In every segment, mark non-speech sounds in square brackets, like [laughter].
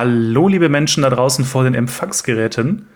Hallo, liebe Menschen da draußen vor den Empfangsgeräten.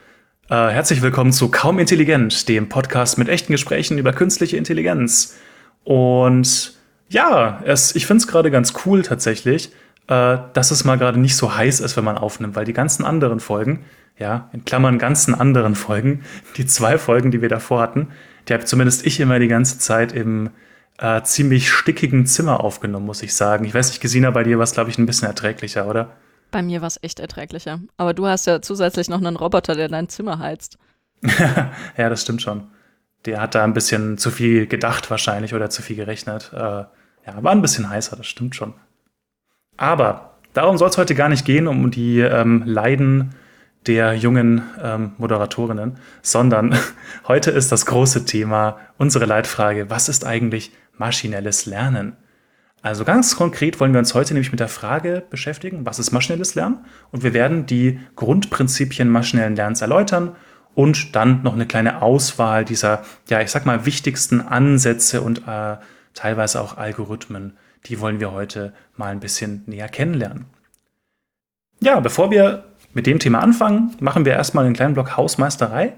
Äh, herzlich willkommen zu Kaum Intelligent, dem Podcast mit echten Gesprächen über künstliche Intelligenz. Und ja, es, ich finde es gerade ganz cool tatsächlich, äh, dass es mal gerade nicht so heiß ist, wenn man aufnimmt, weil die ganzen anderen Folgen, ja, in Klammern ganzen anderen Folgen, [laughs] die zwei Folgen, die wir davor hatten, die habe zumindest ich immer die ganze Zeit im äh, ziemlich stickigen Zimmer aufgenommen, muss ich sagen. Ich weiß nicht, Gesina, bei dir war es, glaube ich, ein bisschen erträglicher, oder? Bei mir war es echt erträglicher. Aber du hast ja zusätzlich noch einen Roboter, der dein Zimmer heizt. [laughs] ja, das stimmt schon. Der hat da ein bisschen zu viel gedacht wahrscheinlich oder zu viel gerechnet. Äh, ja, war ein bisschen heißer, das stimmt schon. Aber darum soll es heute gar nicht gehen, um die ähm, Leiden der jungen ähm, Moderatorinnen, sondern [laughs] heute ist das große Thema, unsere Leitfrage, was ist eigentlich maschinelles Lernen? Also ganz konkret wollen wir uns heute nämlich mit der Frage beschäftigen, was ist maschinelles Lernen? Und wir werden die Grundprinzipien maschinellen Lernens erläutern und dann noch eine kleine Auswahl dieser, ja, ich sag mal, wichtigsten Ansätze und äh, teilweise auch Algorithmen. Die wollen wir heute mal ein bisschen näher kennenlernen. Ja, bevor wir mit dem Thema anfangen, machen wir erstmal einen kleinen Block Hausmeisterei.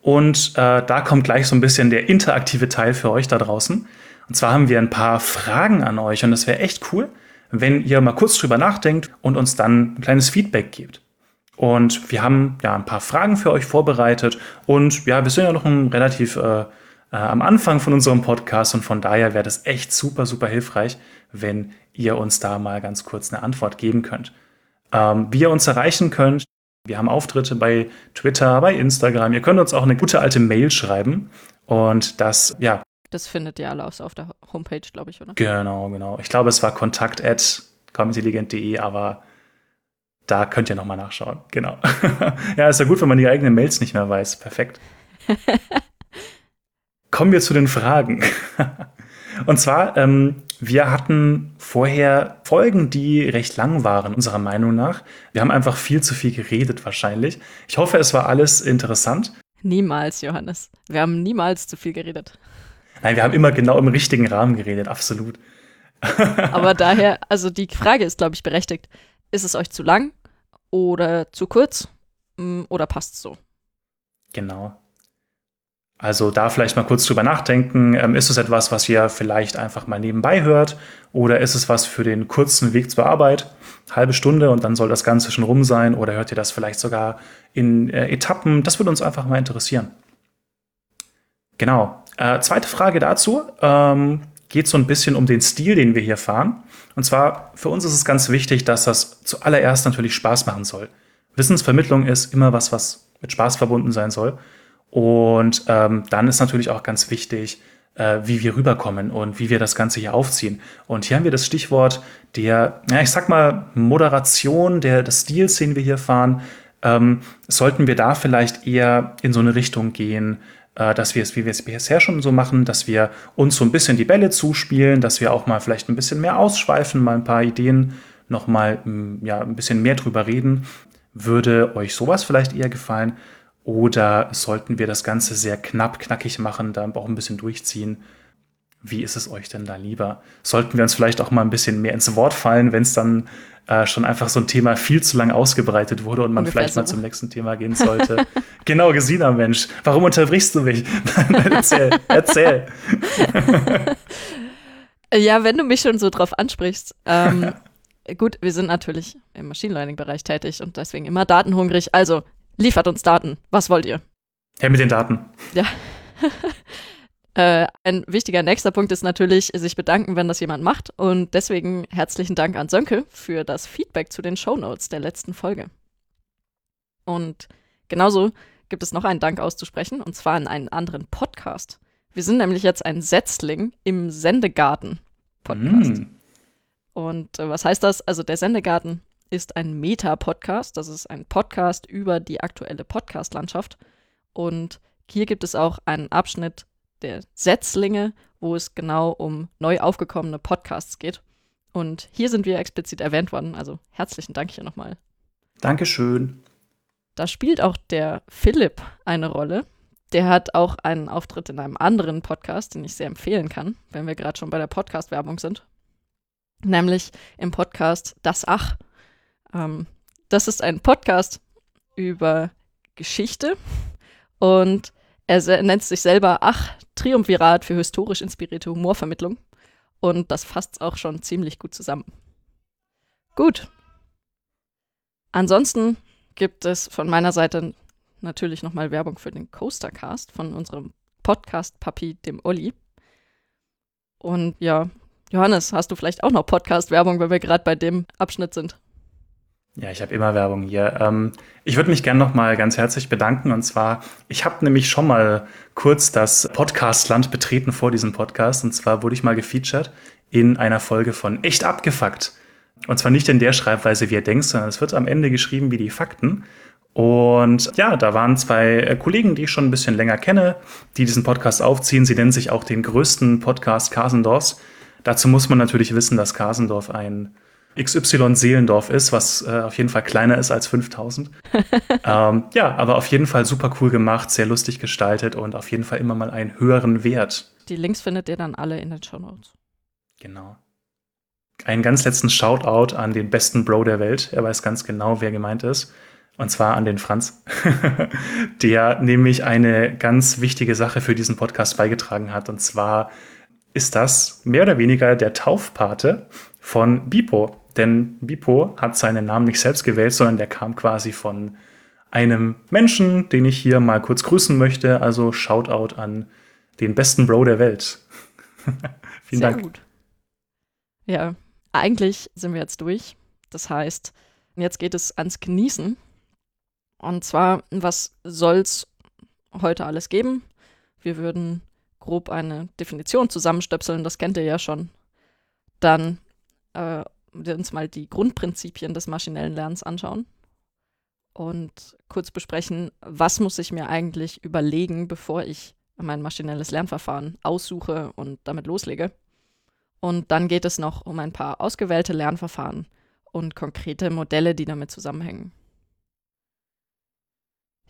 Und äh, da kommt gleich so ein bisschen der interaktive Teil für euch da draußen. Und zwar haben wir ein paar Fragen an euch und es wäre echt cool, wenn ihr mal kurz drüber nachdenkt und uns dann ein kleines Feedback gebt. Und wir haben ja ein paar Fragen für euch vorbereitet und ja, wir sind ja noch ein relativ äh, äh, am Anfang von unserem Podcast und von daher wäre das echt super, super hilfreich, wenn ihr uns da mal ganz kurz eine Antwort geben könnt. Ähm, wie ihr uns erreichen könnt, wir haben Auftritte bei Twitter, bei Instagram. Ihr könnt uns auch eine gute alte Mail schreiben und das, ja, das findet ihr alle auf der Homepage, glaube ich, oder? Genau, genau. Ich glaube, es war kontakt at komintelligent.de, aber da könnt ihr nochmal nachschauen. Genau. [laughs] ja, ist ja gut, wenn man die eigenen Mails nicht mehr weiß. Perfekt. [laughs] Kommen wir zu den Fragen. [laughs] Und zwar, ähm, wir hatten vorher Folgen, die recht lang waren, unserer Meinung nach. Wir haben einfach viel zu viel geredet wahrscheinlich. Ich hoffe, es war alles interessant. Niemals, Johannes. Wir haben niemals zu viel geredet. Nein, wir haben immer genau im richtigen Rahmen geredet, absolut. [laughs] Aber daher, also die Frage ist, glaube ich, berechtigt. Ist es euch zu lang oder zu kurz mm, oder passt es so? Genau. Also da vielleicht mal kurz drüber nachdenken. Ähm, ist es etwas, was ihr vielleicht einfach mal nebenbei hört? Oder ist es was für den kurzen Weg zur Arbeit? Halbe Stunde und dann soll das Ganze schon rum sein? Oder hört ihr das vielleicht sogar in äh, Etappen? Das würde uns einfach mal interessieren. Genau. Äh, zweite Frage dazu ähm, geht so ein bisschen um den Stil, den wir hier fahren. Und zwar, für uns ist es ganz wichtig, dass das zuallererst natürlich Spaß machen soll. Wissensvermittlung ist immer was, was mit Spaß verbunden sein soll. Und ähm, dann ist natürlich auch ganz wichtig, äh, wie wir rüberkommen und wie wir das Ganze hier aufziehen. Und hier haben wir das Stichwort der, ja, ich sag mal, Moderation der, des Stils, den wir hier fahren. Ähm, sollten wir da vielleicht eher in so eine Richtung gehen, dass wir es, wie wir es bisher schon so machen, dass wir uns so ein bisschen die Bälle zuspielen, dass wir auch mal vielleicht ein bisschen mehr ausschweifen, mal ein paar Ideen noch mal mm, ja, ein bisschen mehr drüber reden. Würde euch sowas vielleicht eher gefallen? Oder sollten wir das Ganze sehr knapp, knackig machen, da auch ein bisschen durchziehen? Wie ist es euch denn da lieber? Sollten wir uns vielleicht auch mal ein bisschen mehr ins Wort fallen, wenn es dann äh, schon einfach so ein Thema viel zu lang ausgebreitet wurde und man Ungefähr vielleicht so. mal zum nächsten Thema gehen sollte. [laughs] genau, Gesina, Mensch. Warum unterbrichst du mich? [laughs] erzähl, erzähl. [laughs] ja, wenn du mich schon so drauf ansprichst. Ähm, gut, wir sind natürlich im Machine Learning-Bereich tätig und deswegen immer datenhungrig. Also liefert uns Daten. Was wollt ihr? Ja, mit den Daten. Ja. Äh, ein wichtiger nächster Punkt ist natürlich, sich bedanken, wenn das jemand macht. Und deswegen herzlichen Dank an Sönke für das Feedback zu den Shownotes der letzten Folge. Und genauso gibt es noch einen Dank auszusprechen, und zwar an einen anderen Podcast. Wir sind nämlich jetzt ein Setzling im Sendegarten-Podcast. Mm. Und äh, was heißt das? Also der Sendegarten ist ein Meta-Podcast. Das ist ein Podcast über die aktuelle Podcast-Landschaft. Und hier gibt es auch einen Abschnitt der Setzlinge, wo es genau um neu aufgekommene Podcasts geht. Und hier sind wir explizit erwähnt worden. Also herzlichen Dank hier nochmal. Dankeschön. Da spielt auch der Philipp eine Rolle. Der hat auch einen Auftritt in einem anderen Podcast, den ich sehr empfehlen kann, wenn wir gerade schon bei der Podcast-Werbung sind. Nämlich im Podcast Das Ach. Ähm, Das ist ein Podcast über Geschichte und er nennt sich selber Ach, Triumvirat für historisch inspirierte Humorvermittlung. Und das fasst auch schon ziemlich gut zusammen. Gut. Ansonsten gibt es von meiner Seite natürlich nochmal Werbung für den Coastercast von unserem Podcast-Papi, dem Olli. Und ja, Johannes, hast du vielleicht auch noch Podcast-Werbung, weil wir gerade bei dem Abschnitt sind? Ja, ich habe immer Werbung hier. Ähm, ich würde mich gerne noch mal ganz herzlich bedanken. Und zwar, ich habe nämlich schon mal kurz das Podcastland betreten vor diesem Podcast. Und zwar wurde ich mal gefeatured in einer Folge von Echt abgefuckt. Und zwar nicht in der Schreibweise, wie ihr denkt, sondern es wird am Ende geschrieben wie die Fakten. Und ja, da waren zwei äh, Kollegen, die ich schon ein bisschen länger kenne, die diesen Podcast aufziehen. Sie nennen sich auch den größten Podcast Kasendorfs. Dazu muss man natürlich wissen, dass Kasendorf ein XY-Seelendorf ist, was äh, auf jeden Fall kleiner ist als 5000. [laughs] ähm, ja, aber auf jeden Fall super cool gemacht, sehr lustig gestaltet und auf jeden Fall immer mal einen höheren Wert. Die Links findet ihr dann alle in den Show Notes. Genau. Einen ganz letzten Shoutout an den besten Bro der Welt. Er weiß ganz genau, wer gemeint ist. Und zwar an den Franz, [laughs] der nämlich eine ganz wichtige Sache für diesen Podcast beigetragen hat. Und zwar ist das mehr oder weniger der Taufpate von Bipo. Denn Bipo hat seinen Namen nicht selbst gewählt, sondern der kam quasi von einem Menschen, den ich hier mal kurz grüßen möchte. Also Shoutout an den besten Bro der Welt. [laughs] Vielen Sehr Dank. Gut. Ja, eigentlich sind wir jetzt durch. Das heißt, jetzt geht es ans Genießen. Und zwar, was soll's heute alles geben? Wir würden grob eine Definition zusammenstöpseln, das kennt ihr ja schon. Dann äh, uns mal die Grundprinzipien des maschinellen Lernens anschauen und kurz besprechen, was muss ich mir eigentlich überlegen, bevor ich mein maschinelles Lernverfahren aussuche und damit loslege. Und dann geht es noch um ein paar ausgewählte Lernverfahren und konkrete Modelle, die damit zusammenhängen.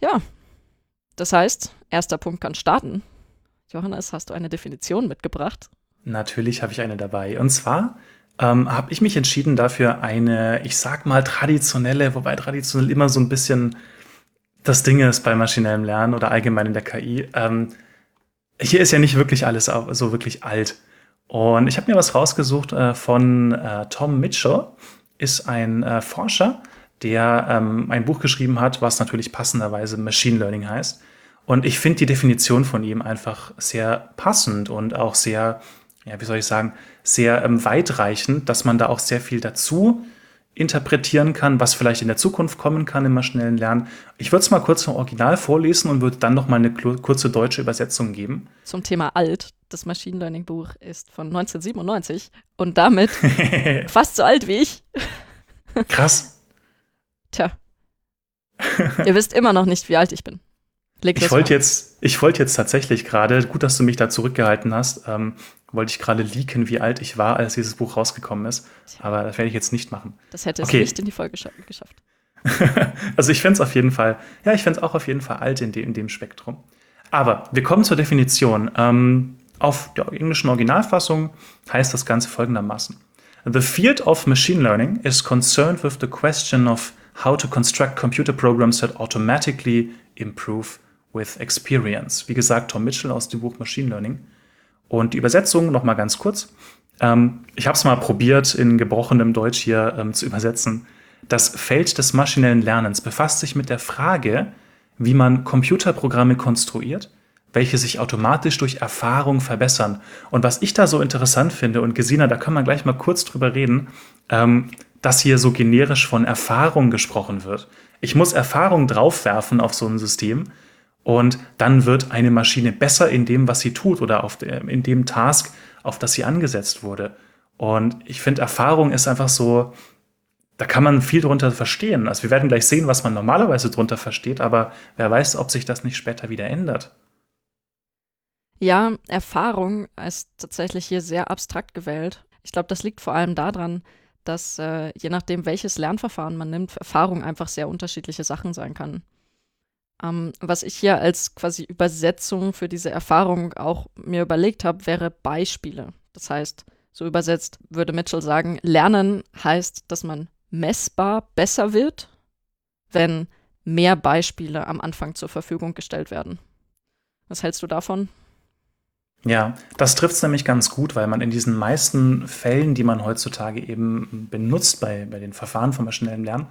Ja, das heißt, erster Punkt kann starten. Johannes, hast du eine Definition mitgebracht? Natürlich habe ich eine dabei. Und zwar ähm, habe ich mich entschieden dafür eine, ich sag mal, traditionelle, wobei traditionell immer so ein bisschen das Ding ist bei maschinellem Lernen oder allgemein in der KI. Ähm, hier ist ja nicht wirklich alles so wirklich alt. Und ich habe mir was rausgesucht äh, von äh, Tom Mitchell, ist ein äh, Forscher, der ähm, ein Buch geschrieben hat, was natürlich passenderweise Machine Learning heißt. Und ich finde die Definition von ihm einfach sehr passend und auch sehr, ja, wie soll ich sagen, sehr ähm, weitreichend, dass man da auch sehr viel dazu interpretieren kann, was vielleicht in der Zukunft kommen kann im maschinellen Lernen. Ich würde es mal kurz vom Original vorlesen und würde dann noch mal eine kurze deutsche Übersetzung geben. Zum Thema alt. Das Machine Learning Buch ist von 1997 und damit [laughs] fast so alt wie ich. Krass. Tja. Ihr wisst immer noch nicht, wie alt ich bin. Leg ich wollte jetzt, ich wollte jetzt tatsächlich gerade, gut, dass du mich da zurückgehalten hast, ähm, wollte ich gerade leaken, wie alt ich war, als dieses Buch rausgekommen ist. Aber das werde ich jetzt nicht machen. Das hätte es okay. nicht in die Folge geschafft. [laughs] also ich fände es auf jeden Fall, ja, ich fände es auch auf jeden Fall alt in, de in dem Spektrum. Aber wir kommen zur Definition. Ähm, auf der englischen Originalfassung heißt das Ganze folgendermaßen. The field of machine learning is concerned with the question of how to construct computer programs that automatically improve with Experience. Wie gesagt, Tom Mitchell aus dem Buch Machine Learning. Und die Übersetzung noch mal ganz kurz. Ähm, ich habe es mal probiert, in gebrochenem Deutsch hier ähm, zu übersetzen. Das Feld des maschinellen Lernens befasst sich mit der Frage, wie man Computerprogramme konstruiert, welche sich automatisch durch Erfahrung verbessern. Und was ich da so interessant finde, und Gesina, da kann man gleich mal kurz drüber reden, ähm, dass hier so generisch von Erfahrung gesprochen wird. Ich muss Erfahrung draufwerfen auf so ein System und dann wird eine Maschine besser in dem, was sie tut oder auf in dem Task, auf das sie angesetzt wurde. Und ich finde, Erfahrung ist einfach so, da kann man viel drunter verstehen. Also wir werden gleich sehen, was man normalerweise drunter versteht, aber wer weiß, ob sich das nicht später wieder ändert. Ja, Erfahrung ist tatsächlich hier sehr abstrakt gewählt. Ich glaube, das liegt vor allem daran, dass äh, je nachdem, welches Lernverfahren man nimmt, Erfahrung einfach sehr unterschiedliche Sachen sein kann. Ähm, was ich hier als quasi Übersetzung für diese Erfahrung auch mir überlegt habe, wäre Beispiele. Das heißt, so übersetzt würde Mitchell sagen, Lernen heißt, dass man messbar besser wird wenn mehr Beispiele am Anfang zur Verfügung gestellt werden. Was hältst du davon? Ja, das trifft es nämlich ganz gut, weil man in diesen meisten Fällen, die man heutzutage eben benutzt bei, bei den Verfahren von maschinellem Lernen,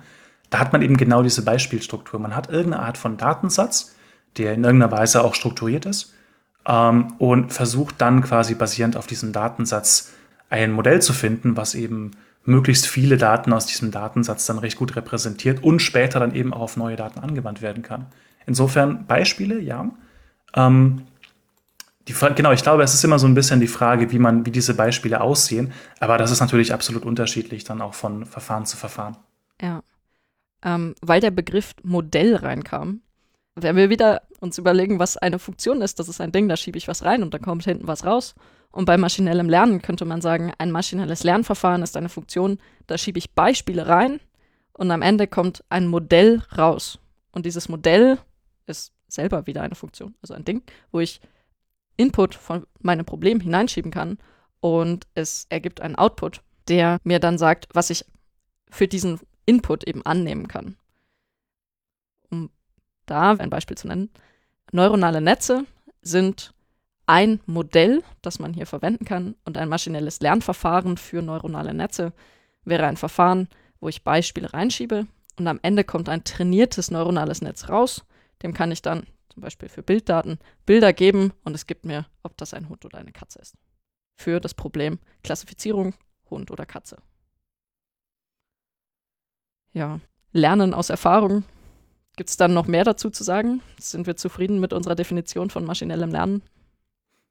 da hat man eben genau diese Beispielstruktur. Man hat irgendeine Art von Datensatz, der in irgendeiner Weise auch strukturiert ist ähm, und versucht dann quasi basierend auf diesem Datensatz ein Modell zu finden, was eben möglichst viele Daten aus diesem Datensatz dann recht gut repräsentiert und später dann eben auch auf neue Daten angewandt werden kann. Insofern Beispiele, ja. Ähm, die, genau, ich glaube, es ist immer so ein bisschen die Frage, wie man, wie diese Beispiele aussehen. Aber das ist natürlich absolut unterschiedlich dann auch von Verfahren zu Verfahren. Ja. Ähm, weil der Begriff Modell reinkam, werden wir wieder uns überlegen, was eine Funktion ist. Das ist ein Ding, da schiebe ich was rein und dann kommt hinten was raus. Und bei maschinellem Lernen könnte man sagen, ein maschinelles Lernverfahren ist eine Funktion, da schiebe ich Beispiele rein und am Ende kommt ein Modell raus. Und dieses Modell ist selber wieder eine Funktion, also ein Ding, wo ich Input von meinem Problem hineinschieben kann und es ergibt einen Output, der mir dann sagt, was ich für diesen Input eben annehmen kann. Um da ein Beispiel zu nennen, neuronale Netze sind ein Modell, das man hier verwenden kann und ein maschinelles Lernverfahren für neuronale Netze wäre ein Verfahren, wo ich Beispiele reinschiebe und am Ende kommt ein trainiertes neuronales Netz raus. Dem kann ich dann zum Beispiel für Bilddaten, Bilder geben und es gibt mir, ob das ein Hund oder eine Katze ist. Für das Problem Klassifizierung Hund oder Katze. Ja, Lernen aus Erfahrung. Gibt es dann noch mehr dazu zu sagen? Sind wir zufrieden mit unserer Definition von maschinellem Lernen?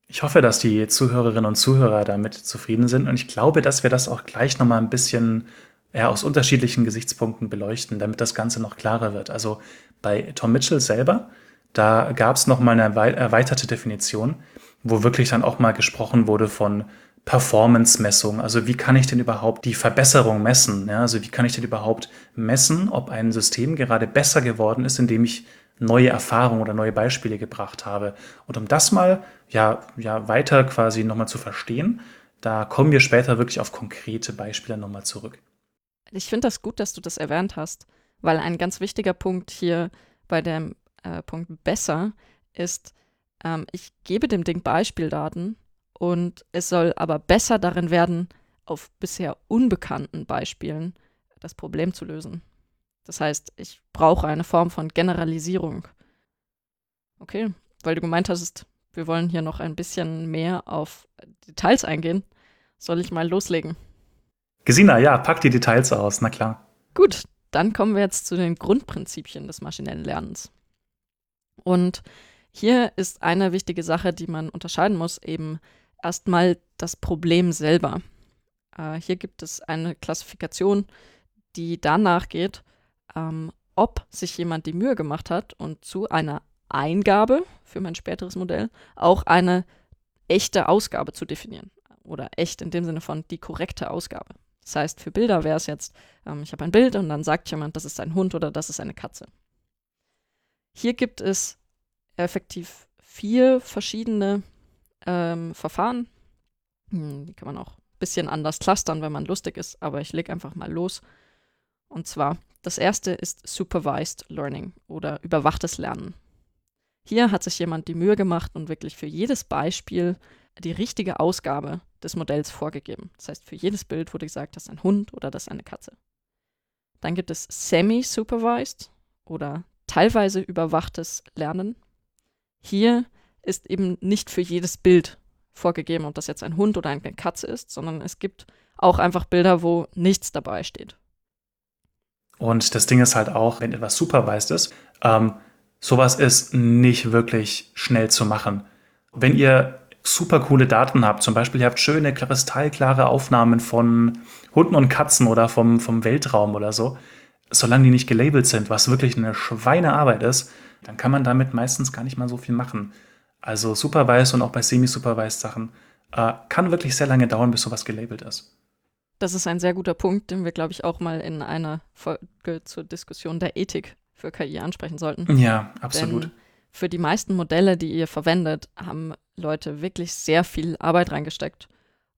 Ich hoffe, dass die Zuhörerinnen und Zuhörer damit zufrieden sind und ich glaube, dass wir das auch gleich nochmal ein bisschen ja, aus unterschiedlichen Gesichtspunkten beleuchten, damit das Ganze noch klarer wird. Also bei Tom Mitchell selber da gab es nochmal eine erweiterte Definition, wo wirklich dann auch mal gesprochen wurde von Performance-Messung. Also wie kann ich denn überhaupt die Verbesserung messen? Ja, also wie kann ich denn überhaupt messen, ob ein System gerade besser geworden ist, indem ich neue Erfahrungen oder neue Beispiele gebracht habe. Und um das mal ja, ja weiter quasi nochmal zu verstehen, da kommen wir später wirklich auf konkrete Beispiele nochmal zurück. Ich finde das gut, dass du das erwähnt hast, weil ein ganz wichtiger Punkt hier bei dem äh, Punkt besser ist, ähm, ich gebe dem Ding Beispieldaten und es soll aber besser darin werden, auf bisher unbekannten Beispielen das Problem zu lösen. Das heißt, ich brauche eine Form von Generalisierung. Okay, weil du gemeint hast, wir wollen hier noch ein bisschen mehr auf Details eingehen. Soll ich mal loslegen? Gesina, ja, pack die Details aus, na klar. Gut, dann kommen wir jetzt zu den Grundprinzipien des maschinellen Lernens. Und hier ist eine wichtige Sache, die man unterscheiden muss, eben erstmal das Problem selber. Äh, hier gibt es eine Klassifikation, die danach geht, ähm, ob sich jemand die Mühe gemacht hat und zu einer Eingabe für mein späteres Modell auch eine echte Ausgabe zu definieren. Oder echt in dem Sinne von die korrekte Ausgabe. Das heißt, für Bilder wäre es jetzt, ähm, ich habe ein Bild und dann sagt jemand, das ist ein Hund oder das ist eine Katze. Hier gibt es effektiv vier verschiedene ähm, Verfahren. Hm, die kann man auch ein bisschen anders clustern, wenn man lustig ist, aber ich lege einfach mal los. Und zwar, das erste ist Supervised Learning oder überwachtes Lernen. Hier hat sich jemand die Mühe gemacht und wirklich für jedes Beispiel die richtige Ausgabe des Modells vorgegeben. Das heißt, für jedes Bild wurde gesagt, das ist ein Hund oder das ist eine Katze. Dann gibt es Semi-Supervised oder teilweise überwachtes Lernen. Hier ist eben nicht für jedes Bild vorgegeben, ob das jetzt ein Hund oder eine Katze ist, sondern es gibt auch einfach Bilder, wo nichts dabei steht. Und das Ding ist halt auch, wenn etwas supervised ist, ähm, sowas ist nicht wirklich schnell zu machen. Wenn ihr super coole Daten habt, zum Beispiel ihr habt schöne, kristallklare Aufnahmen von Hunden und Katzen oder vom, vom Weltraum oder so, solange die nicht gelabelt sind, was wirklich eine Schweinearbeit ist, dann kann man damit meistens gar nicht mal so viel machen. Also Supervised und auch bei Semi-Supervised Sachen äh, kann wirklich sehr lange dauern, bis sowas gelabelt ist. Das ist ein sehr guter Punkt, den wir, glaube ich, auch mal in einer Folge zur Diskussion der Ethik für KI ansprechen sollten. Ja, absolut. Denn für die meisten Modelle, die ihr verwendet, haben Leute wirklich sehr viel Arbeit reingesteckt.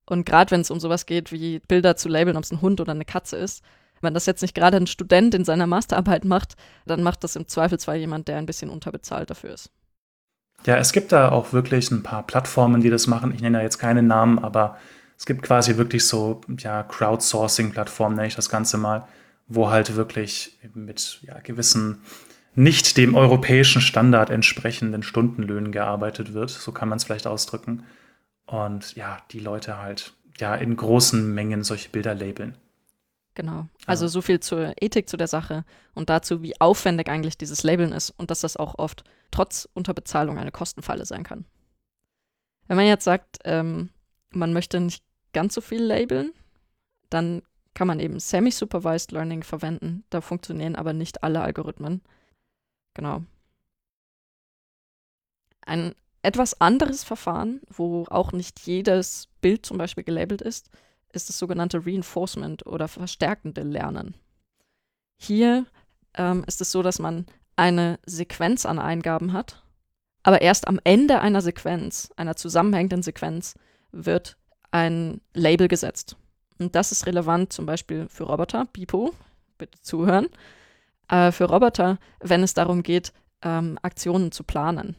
Und gerade wenn es um sowas geht, wie Bilder zu labeln, ob es ein Hund oder eine Katze ist, Wenn das jetzt nicht gerade ein Student in seiner Masterarbeit macht, dann macht das im Zweifelsfall jemand, der ein bisschen unterbezahlt dafür ist. Ja, es gibt da auch wirklich ein paar Plattformen, die das machen. Ich nenne da jetzt keine Namen, aber es gibt quasi wirklich so ja, Crowdsourcing-Plattformen, nenne ich das Ganze mal, wo halt wirklich mit ja, gewissen nicht dem europäischen Standard entsprechenden Stundenlöhnen gearbeitet wird. So kann man es vielleicht ausdrücken. Und ja, die Leute halt ja in großen Mengen solche Bilder labeln. Genau. Also so viel zur Ethik zu der Sache und dazu, wie aufwendig eigentlich dieses Labeln ist und dass das auch oft trotz Unterbezahlung eine Kostenfalle sein kann. Wenn man jetzt sagt, ähm, man möchte nicht ganz so viel labeln, dann kann man eben Semi-Supervised Learning verwenden. Da funktionieren aber nicht alle Algorithmen. Genau. Ein etwas anderes Verfahren, wo auch nicht jedes Bild zum Beispiel gelabelt ist, ist das sogenannte Reinforcement oder verstärkende Lernen. Hier ähm, ist es so, dass man eine Sequenz an Eingaben hat, aber erst am Ende einer Sequenz, einer zusammenhängenden Sequenz, wird ein Label gesetzt. Und das ist relevant zum Beispiel für Roboter, Bipo, bitte zuhören, äh, für Roboter, wenn es darum geht, ähm, Aktionen zu planen.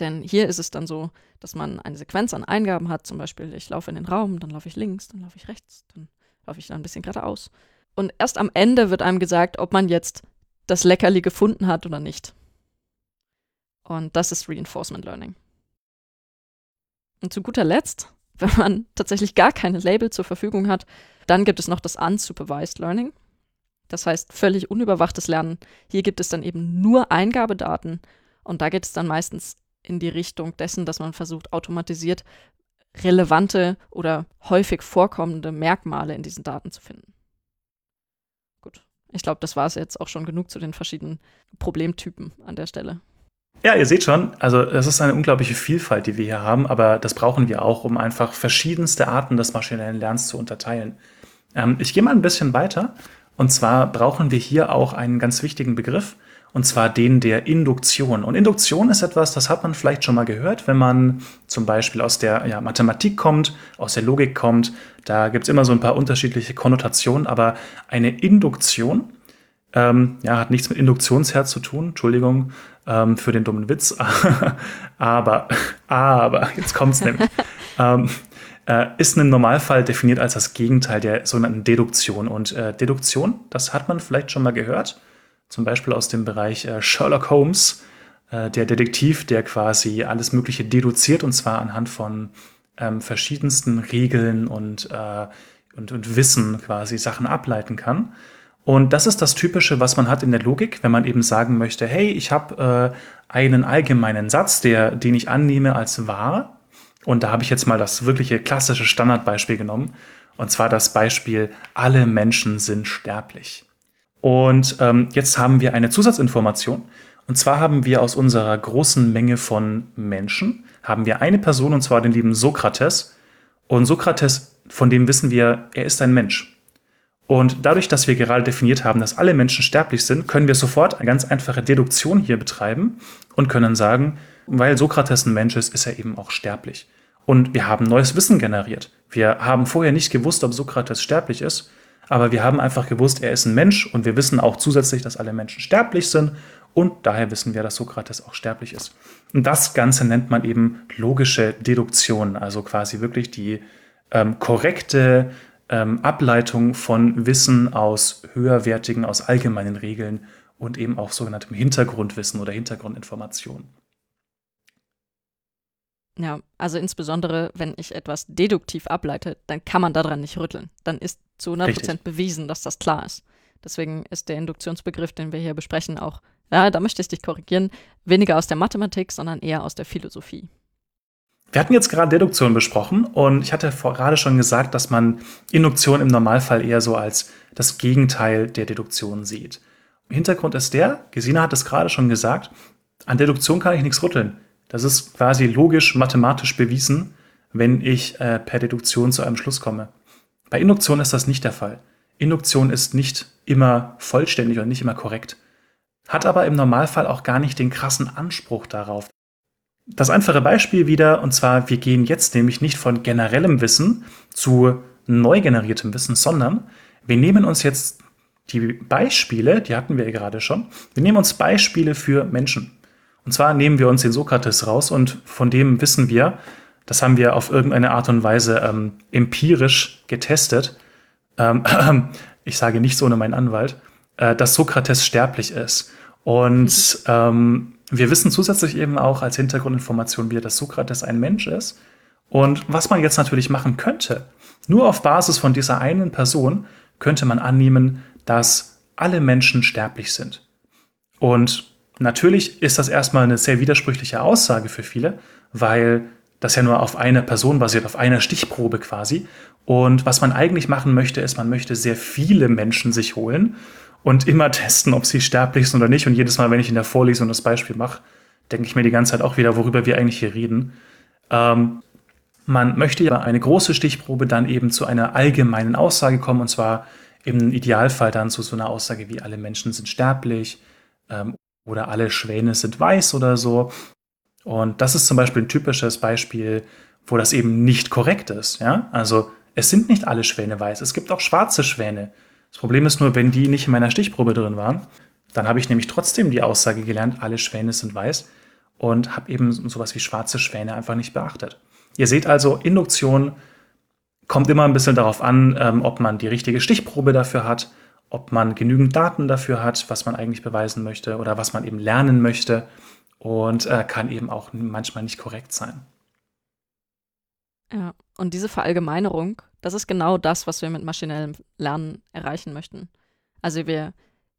Denn hier ist es dann so, dass man eine Sequenz an Eingaben hat, zum Beispiel ich laufe in den Raum, dann laufe ich links, dann laufe ich rechts, dann laufe ich dann ein bisschen geradeaus. Und erst am Ende wird einem gesagt, ob man jetzt das Leckerli gefunden hat oder nicht. Und das ist Reinforcement Learning. Und zu guter Letzt, [laughs] wenn man tatsächlich gar keine Label zur Verfügung hat, dann gibt es noch das Unsupervised Learning. Das heißt völlig unüberwachtes Lernen. Hier gibt es dann eben nur Eingabedaten und da geht es dann meistens in die Richtung dessen, dass man versucht, automatisiert relevante oder häufig vorkommende Merkmale in diesen Daten zu finden. Gut, ich glaube, das war es jetzt auch schon genug zu den verschiedenen Problemtypen an der Stelle. Ja, ihr seht schon, also es ist eine unglaubliche Vielfalt, die wir hier haben, aber das brauchen wir auch, um einfach verschiedenste Arten des maschinellen Lernens zu unterteilen. Ähm, ich gehe mal ein bisschen weiter und zwar brauchen wir hier auch einen ganz wichtigen Begriff, und zwar den der Induktion. Und Induktion ist etwas, das hat man vielleicht schon mal gehört, wenn man zum Beispiel aus der ja, Mathematik kommt, aus der Logik kommt. Da gibt es immer so ein paar unterschiedliche Konnotationen, aber eine Induktion ähm, ja, hat nichts mit Induktionsherd zu tun, Entschuldigung ähm, für den dummen Witz, [laughs] aber, aber, jetzt kommt's nämlich. [laughs] ähm, äh, ist im Normalfall definiert als das Gegenteil der sogenannten Deduktion. Und äh, Deduktion, das hat man vielleicht schon mal gehört, zum Beispiel aus dem Bereich äh, Sherlock Holmes, äh, der Detektiv, der quasi alles Mögliche deduziert und zwar anhand von ähm, verschiedensten Regeln und, äh, und, und Wissen quasi Sachen ableiten kann. Und das ist das Typische, was man hat in der Logik, wenn man eben sagen möchte, hey, ich habe äh, einen allgemeinen Satz, der, den ich annehme als wahr. Und da habe ich jetzt mal das wirkliche klassische Standardbeispiel genommen. Und zwar das Beispiel, alle Menschen sind sterblich. Und ähm, jetzt haben wir eine Zusatzinformation. Und zwar haben wir aus unserer großen Menge von Menschen, haben wir eine Person, und zwar den lieben Sokrates. Und Sokrates, von dem wissen wir, er ist ein Mensch. Und dadurch, dass wir gerade definiert haben, dass alle Menschen sterblich sind, können wir sofort eine ganz einfache Deduktion hier betreiben und können sagen, weil Sokrates ein Mensch ist, ist er eben auch sterblich. Und wir haben neues Wissen generiert. Wir haben vorher nicht gewusst, ob Sokrates sterblich ist. Aber wir haben einfach gewusst, er ist ein Mensch und wir wissen auch zusätzlich, dass alle Menschen sterblich sind und daher wissen wir, dass Sokrates auch sterblich ist. Und das Ganze nennt man eben logische Deduktion, also quasi wirklich die ähm, korrekte ähm, Ableitung von Wissen aus höherwertigen, aus allgemeinen Regeln und eben auch sogenanntem Hintergrundwissen oder Hintergrundinformation. Ja, also insbesondere, wenn ich etwas deduktiv ableite, dann kann man daran nicht rütteln. Dann ist zu 100% Richtig. bewiesen, dass das klar ist. Deswegen ist der Induktionsbegriff, den wir hier besprechen, auch, ja, da möchte ich dich korrigieren, weniger aus der Mathematik, sondern eher aus der Philosophie. Wir hatten jetzt gerade Deduktion besprochen und ich hatte gerade schon gesagt, dass man Induktion im Normalfall eher so als das Gegenteil der Deduktion sieht. Hintergrund ist der, Gesina hat es gerade schon gesagt, an Deduktion kann ich nichts rütteln. Das ist quasi logisch, mathematisch bewiesen, wenn ich äh, per Deduktion zu einem Schluss komme. Bei Induktion ist das nicht der Fall. Induktion ist nicht immer vollständig und nicht immer korrekt, hat aber im Normalfall auch gar nicht den krassen Anspruch darauf. Das einfache Beispiel wieder, und zwar, wir gehen jetzt nämlich nicht von generellem Wissen zu neu generiertem Wissen, sondern wir nehmen uns jetzt die Beispiele, die hatten wir ja gerade schon, wir nehmen uns Beispiele für Menschen. Und zwar nehmen wir uns den Sokrates raus und von dem wissen wir, das haben wir auf irgendeine Art und Weise ähm, empirisch getestet. Ähm, [clears throat] ich sage nicht so ohne meinen Anwalt, äh, dass Sokrates sterblich ist. Und [laughs] ähm, wir wissen zusätzlich eben auch als Hintergrundinformation wieder, dass Sokrates ein Mensch ist. Und was man jetzt natürlich machen könnte, nur auf Basis von dieser einen Person könnte man annehmen, dass alle Menschen sterblich sind. Und natürlich ist das erstmal eine sehr widersprüchliche Aussage für viele, weil das ja nur auf einer Person basiert, auf einer Stichprobe quasi. Und was man eigentlich machen möchte, ist, man möchte sehr viele Menschen sich holen und immer testen, ob sie sterblich sind oder nicht. Und jedes Mal, wenn ich in der Vorlesung das Beispiel mache, denke ich mir die ganze Zeit auch wieder, worüber wir eigentlich hier reden. Ähm, man möchte ja eine große Stichprobe dann eben zu einer allgemeinen Aussage kommen, und zwar im Idealfall dann zu so einer Aussage wie alle Menschen sind sterblich ähm, oder alle Schwäne sind weiß oder so. Und das ist zum Beispiel ein typisches Beispiel, wo das eben nicht korrekt ist. Ja? Also es sind nicht alle Schwäne weiß, es gibt auch schwarze Schwäne. Das Problem ist nur, wenn die nicht in meiner Stichprobe drin waren, dann habe ich nämlich trotzdem die Aussage gelernt, alle Schwäne sind weiß und habe eben sowas wie schwarze Schwäne einfach nicht beachtet. Ihr seht also, Induktion kommt immer ein bisschen darauf an, ähm, ob man die richtige Stichprobe dafür hat, ob man genügend Daten dafür hat, was man eigentlich beweisen möchte oder was man eben lernen möchte und äh, kann eben auch manchmal nicht korrekt sein. Ja, und diese Verallgemeinerung, das ist genau das, was wir mit maschinellem Lernen erreichen möchten. Also wir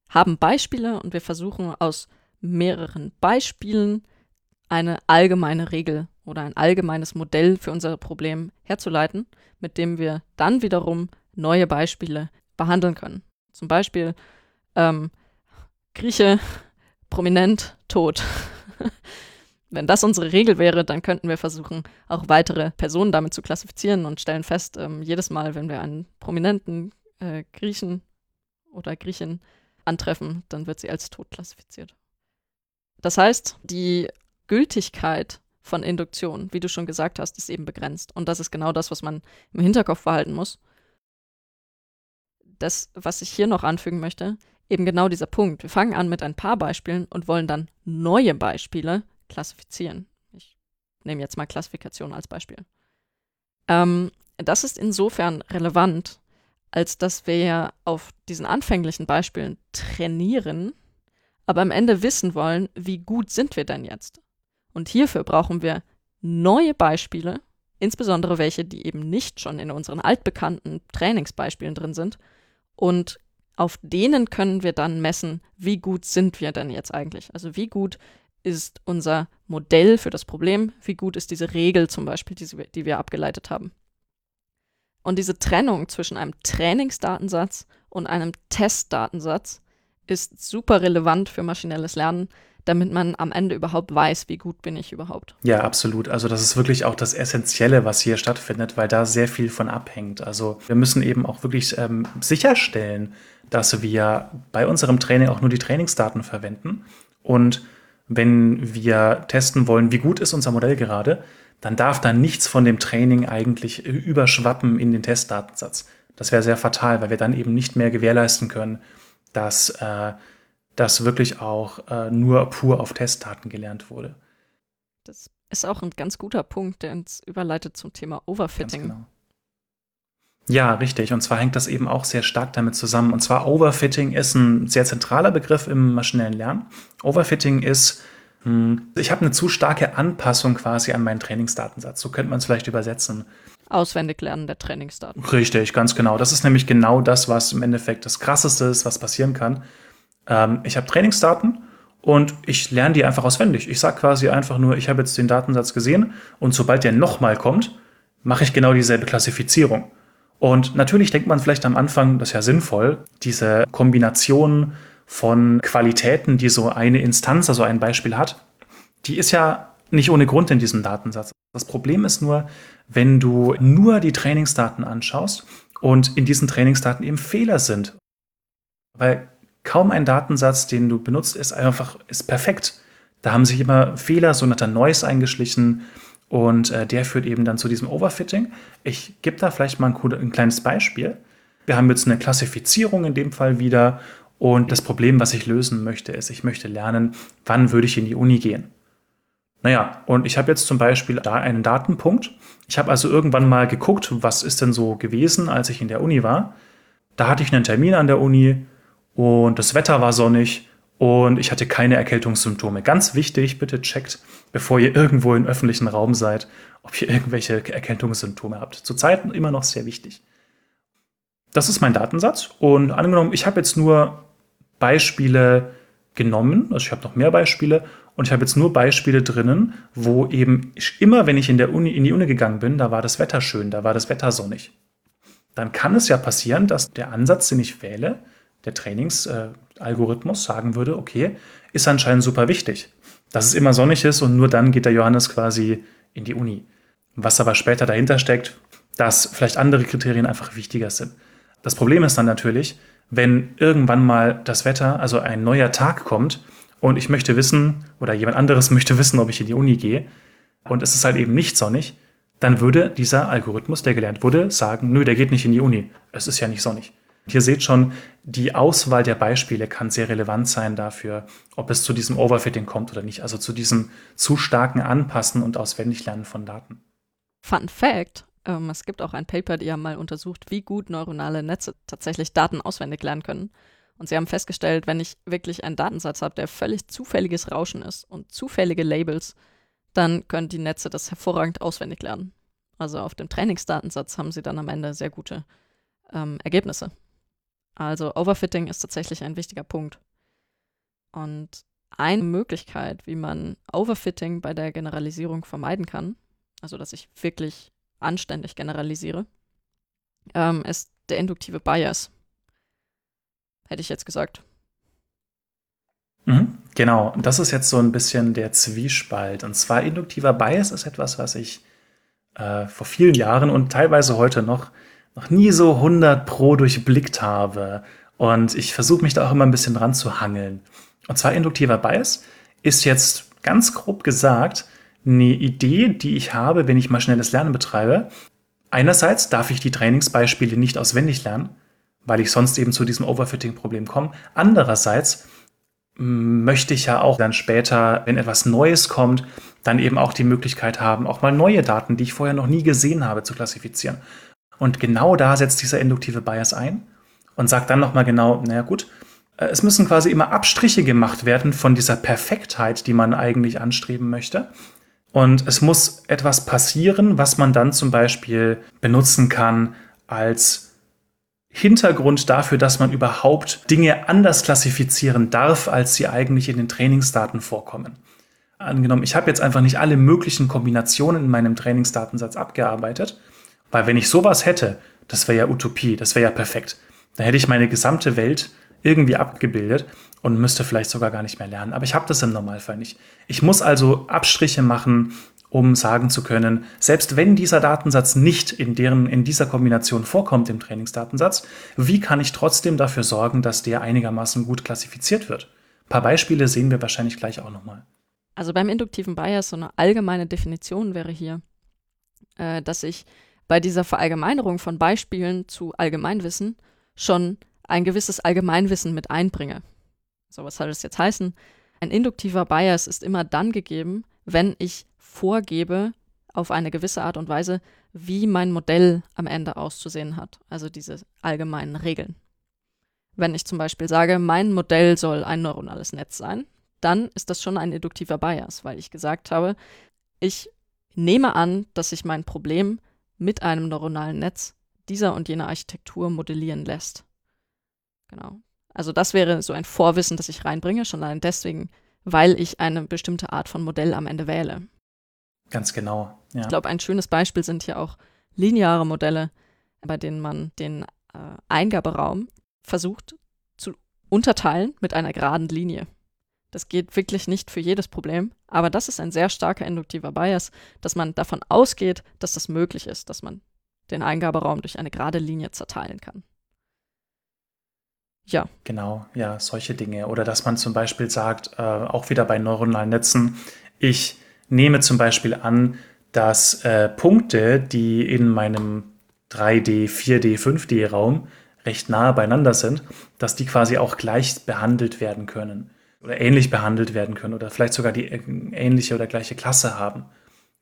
haben Beispiele und wir versuchen aus mehreren Beispielen eine allgemeine Regel oder ein allgemeines Modell für unser Problem herzuleiten, mit dem wir dann wiederum neue Beispiele behandeln können. Zum Beispiel ähm, Grieche, [laughs] prominent, tot. [laughs] Wenn das unsere Regel wäre, dann könnten wir versuchen, auch weitere Personen damit zu klassifizieren und stellen fest, ähm, jedes Mal, wenn wir einen prominenten äh, Griechen oder Griechin antreffen, dann wird sie als tot klassifiziert. Das heißt, die Gültigkeit von Induktion, wie du schon gesagt hast, ist eben begrenzt. Und das ist genau das, was man im Hinterkopf behalten muss. Das, was ich hier noch anfügen möchte, eben genau dieser Punkt. Wir fangen an mit ein paar Beispielen und wollen dann neue Beispiele klassifizieren. Ich nehme jetzt mal Klassifikation als Beispiel. Ähm, das ist insofern relevant, als dass wir ja auf diesen anfänglichen Beispielen trainieren, aber am Ende wissen wollen, wie gut sind wir denn jetzt? Und hierfür brauchen wir neue Beispiele, insbesondere welche, die eben nicht schon in unseren altbekannten Trainingsbeispielen drin sind. Und auf denen können wir dann messen, wie gut sind wir denn jetzt eigentlich? Also wie gut ist unser Modell für das Problem, wie gut ist diese Regel zum Beispiel, die, die wir abgeleitet haben. Und diese Trennung zwischen einem Trainingsdatensatz und einem Testdatensatz ist super relevant für maschinelles Lernen, damit man am Ende überhaupt weiß, wie gut bin ich überhaupt. Ja, absolut. Also das ist wirklich auch das Essentielle, was hier stattfindet, weil da sehr viel von abhängt. Also wir müssen eben auch wirklich ähm, sicherstellen, dass wir bei unserem Training auch nur die Trainingsdaten verwenden. Und wenn wir testen wollen, wie gut ist unser Modell gerade, dann darf da nichts von dem Training eigentlich überschwappen in den Testdatensatz. Das wäre sehr fatal, weil wir dann eben nicht mehr gewährleisten können, dass äh, das wirklich auch äh, nur pur auf Testdaten gelernt wurde. Das ist auch ein ganz guter Punkt, der uns überleitet zum Thema Overfitting. Genau. Ja, richtig. Und zwar hängt das eben auch sehr stark damit zusammen. Und zwar Overfitting ist ein sehr zentraler Begriff im maschinellen Lernen. Overfitting ist, hm, ich habe eine zu starke Anpassung quasi an meinen Trainingsdatensatz. So könnte man es vielleicht übersetzen. Auswendig lernen der Trainingsdaten. Richtig, ganz genau. Das ist nämlich genau das, was im Endeffekt das Krasseste ist, was passieren kann. Ähm, ich habe Trainingsdaten und ich lerne die einfach auswendig. Ich sage quasi einfach nur, ich habe jetzt den Datensatz gesehen und sobald der nochmal kommt, mache ich genau dieselbe Klassifizierung. Und natürlich denkt man vielleicht am Anfang, das ist ja sinnvoll, diese Kombination von Qualitäten, die so eine Instanz, also ein Beispiel hat, die ist ja nicht ohne Grund in diesem Datensatz. Das Problem ist nur, wenn du nur die Trainingsdaten anschaust und in diesen Trainingsdaten eben Fehler sind. Weil kaum ein Datensatz, den du benutzt, ist einfach ist perfekt. Da haben sich immer Fehler, so nach der Noise eingeschlichen und äh, der führt eben dann zu diesem Overfitting. Ich gebe da vielleicht mal ein, ein kleines Beispiel. Wir haben jetzt eine Klassifizierung in dem Fall wieder. Und das Problem, was ich lösen möchte, ist, ich möchte lernen, wann würde ich in die Uni gehen. Naja, und ich habe jetzt zum Beispiel da einen Datenpunkt. Ich habe also irgendwann mal geguckt, was ist denn so gewesen, als ich in der Uni war. Da hatte ich einen Termin an der Uni und das Wetter war sonnig und ich hatte keine Erkältungssymptome. Ganz wichtig, bitte checkt, bevor ihr irgendwo im öffentlichen Raum seid, ob ihr irgendwelche Erkältungssymptome habt. Zurzeit immer noch sehr wichtig. Das ist mein Datensatz und angenommen, ich habe jetzt nur Beispiele genommen, also ich habe noch mehr Beispiele und ich habe jetzt nur Beispiele drinnen, wo eben ich, immer, wenn ich in, der Uni, in die Uni gegangen bin, da war das Wetter schön, da war das Wetter sonnig. Dann kann es ja passieren, dass der Ansatz, den ich wähle, der Trainingsalgorithmus sagen würde, okay, ist anscheinend super wichtig, dass es immer sonnig ist und nur dann geht der Johannes quasi in die Uni. Was aber später dahinter steckt, dass vielleicht andere Kriterien einfach wichtiger sind. Das Problem ist dann natürlich, wenn irgendwann mal das Wetter, also ein neuer Tag kommt und ich möchte wissen oder jemand anderes [laughs] möchte wissen, ob ich in die Uni gehe und es ist halt eben nicht sonnig, dann würde dieser Algorithmus, der gelernt wurde, sagen, nö, der geht nicht in die Uni. Es ist ja nicht sonnig. Hier seht schon, die Auswahl der Beispiele kann sehr relevant sein dafür, ob es zu diesem Overfitting kommt oder nicht, also zu diesem zu starken Anpassen und Auswendiglernen von Daten. Fun Fact: ähm, Es gibt auch ein Paper, die haben mal untersucht, wie gut neuronale Netze tatsächlich Daten auswendig lernen können. Und sie haben festgestellt, wenn ich wirklich einen Datensatz habe, der völlig zufälliges Rauschen ist und zufällige Labels, dann können die Netze das hervorragend auswendig lernen. Also auf dem Trainingsdatensatz haben sie dann am Ende sehr gute ähm, Ergebnisse. Also Overfitting ist tatsächlich ein wichtiger Punkt. Und eine Möglichkeit, wie man Overfitting bei der Generalisierung vermeiden kann, also dass ich wirklich anständig generalisiere, ähm, ist der induktive Bias. Hätte ich jetzt gesagt. Mhm, genau, das ist jetzt so ein bisschen der Zwiespalt. Und zwar induktiver Bias ist etwas, was ich äh, vor vielen Jahren und teilweise heute noch noch nie so 100 pro durchblickt habe. Und ich versuche mich da auch immer ein bisschen dran zu hangeln. Und zwar induktiver Bias ist jetzt ganz grob gesagt eine Idee, die ich habe, wenn ich maschinelles Lernen betreibe. Einerseits darf ich die Trainingsbeispiele nicht auswendig lernen, weil ich sonst eben zu diesem Overfitting-Problem komme. Andererseits möchte ich ja auch dann später, wenn etwas Neues kommt, dann eben auch die Möglichkeit haben, auch mal neue Daten, die ich vorher noch nie gesehen habe, zu klassifizieren. Und genau da setzt dieser induktive Bias ein und sagt dann nochmal genau, naja gut, äh, es müssen quasi immer Abstriche gemacht werden von dieser Perfektheit, die man eigentlich anstreben möchte. Und es muss etwas passieren, was man dann zum Beispiel benutzen kann als Hintergrund dafür, dass man überhaupt Dinge anders klassifizieren darf, als sie eigentlich in den Trainingsdaten vorkommen. Angenommen, ich habe jetzt einfach nicht alle möglichen Kombinationen in meinem Trainingsdatensatz abgearbeitet, weil wenn ich sowas hätte, das wäre ja Utopie, das wäre ja perfekt. Da hätte ich meine gesamte Welt irgendwie abgebildet und müsste vielleicht sogar gar nicht mehr lernen. Aber ich habe das im Normalfall nicht. Ich muss also Abstriche machen, um sagen zu können, selbst wenn dieser Datensatz nicht in, deren, in dieser Kombination vorkommt im Trainingsdatensatz, wie kann ich trotzdem dafür sorgen, dass der einigermaßen gut klassifiziert wird? Ein paar Beispiele sehen wir wahrscheinlich gleich auch nochmal. Also beim induktiven Bias so eine allgemeine Definition wäre hier, äh, dass ich bei dieser Verallgemeinerung von Beispielen zu Allgemeinwissen schon ein gewisses Allgemeinwissen mit einbringe. So, was soll das jetzt heißen? Ein induktiver Bias ist immer dann gegeben, wenn ich vorgebe, auf eine gewisse Art und Weise, wie mein Modell am Ende auszusehen hat. Also diese allgemeinen Regeln. Wenn ich zum Beispiel sage, mein Modell soll ein neuronales Netz sein, dann ist das schon ein induktiver Bias, weil ich gesagt habe, ich nehme an, dass sich mein Problem mit einem neuronalen Netz dieser und jener Architektur modellieren lässt. Genau. Also das wäre so ein Vorwissen, das ich reinbringe, schon allein deswegen, weil ich eine bestimmte Art von Modell am Ende wähle. Ganz genau. Ja. Ich glaube, ein schönes Beispiel sind hier auch lineare Modelle, bei denen man den äh, Eingaberaum versucht zu unterteilen mit einer geraden Linie. Das geht wirklich nicht für jedes Problem, aber das ist ein sehr starker induktiver Bias, dass man davon ausgeht, dass das möglich ist, dass man den Eingaberaum durch eine gerade Linie zerteilen kann. Ja. Genau, ja, solche Dinge. Oder dass man zum Beispiel sagt, äh, auch wieder bei neuronalen Netzen, ich nehme zum Beispiel an, dass äh, Punkte, die in meinem 3D, 4D, 5D-Raum recht nahe beieinander sind, dass die quasi auch gleich behandelt werden können oder ähnlich behandelt werden können oder vielleicht sogar die ähnliche oder gleiche Klasse haben.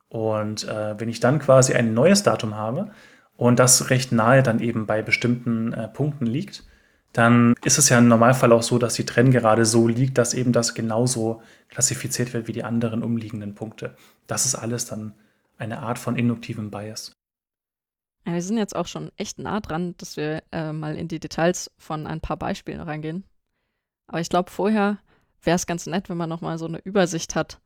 Und äh, wenn ich dann quasi ein neues Datum habe und das recht nahe dann eben bei bestimmten äh, Punkten liegt, dann ist es ja im Normalfall auch so, dass die Trenngerade so liegt, dass eben das genauso klassifiziert wird wie die anderen umliegenden Punkte. Das ist alles dann eine Art von induktivem Bias. Wir sind jetzt auch schon echt nah dran, dass wir äh, mal in die Details von ein paar Beispielen reingehen. Aber ich glaube, vorher wäre es ganz nett, wenn man nochmal so eine Übersicht hat.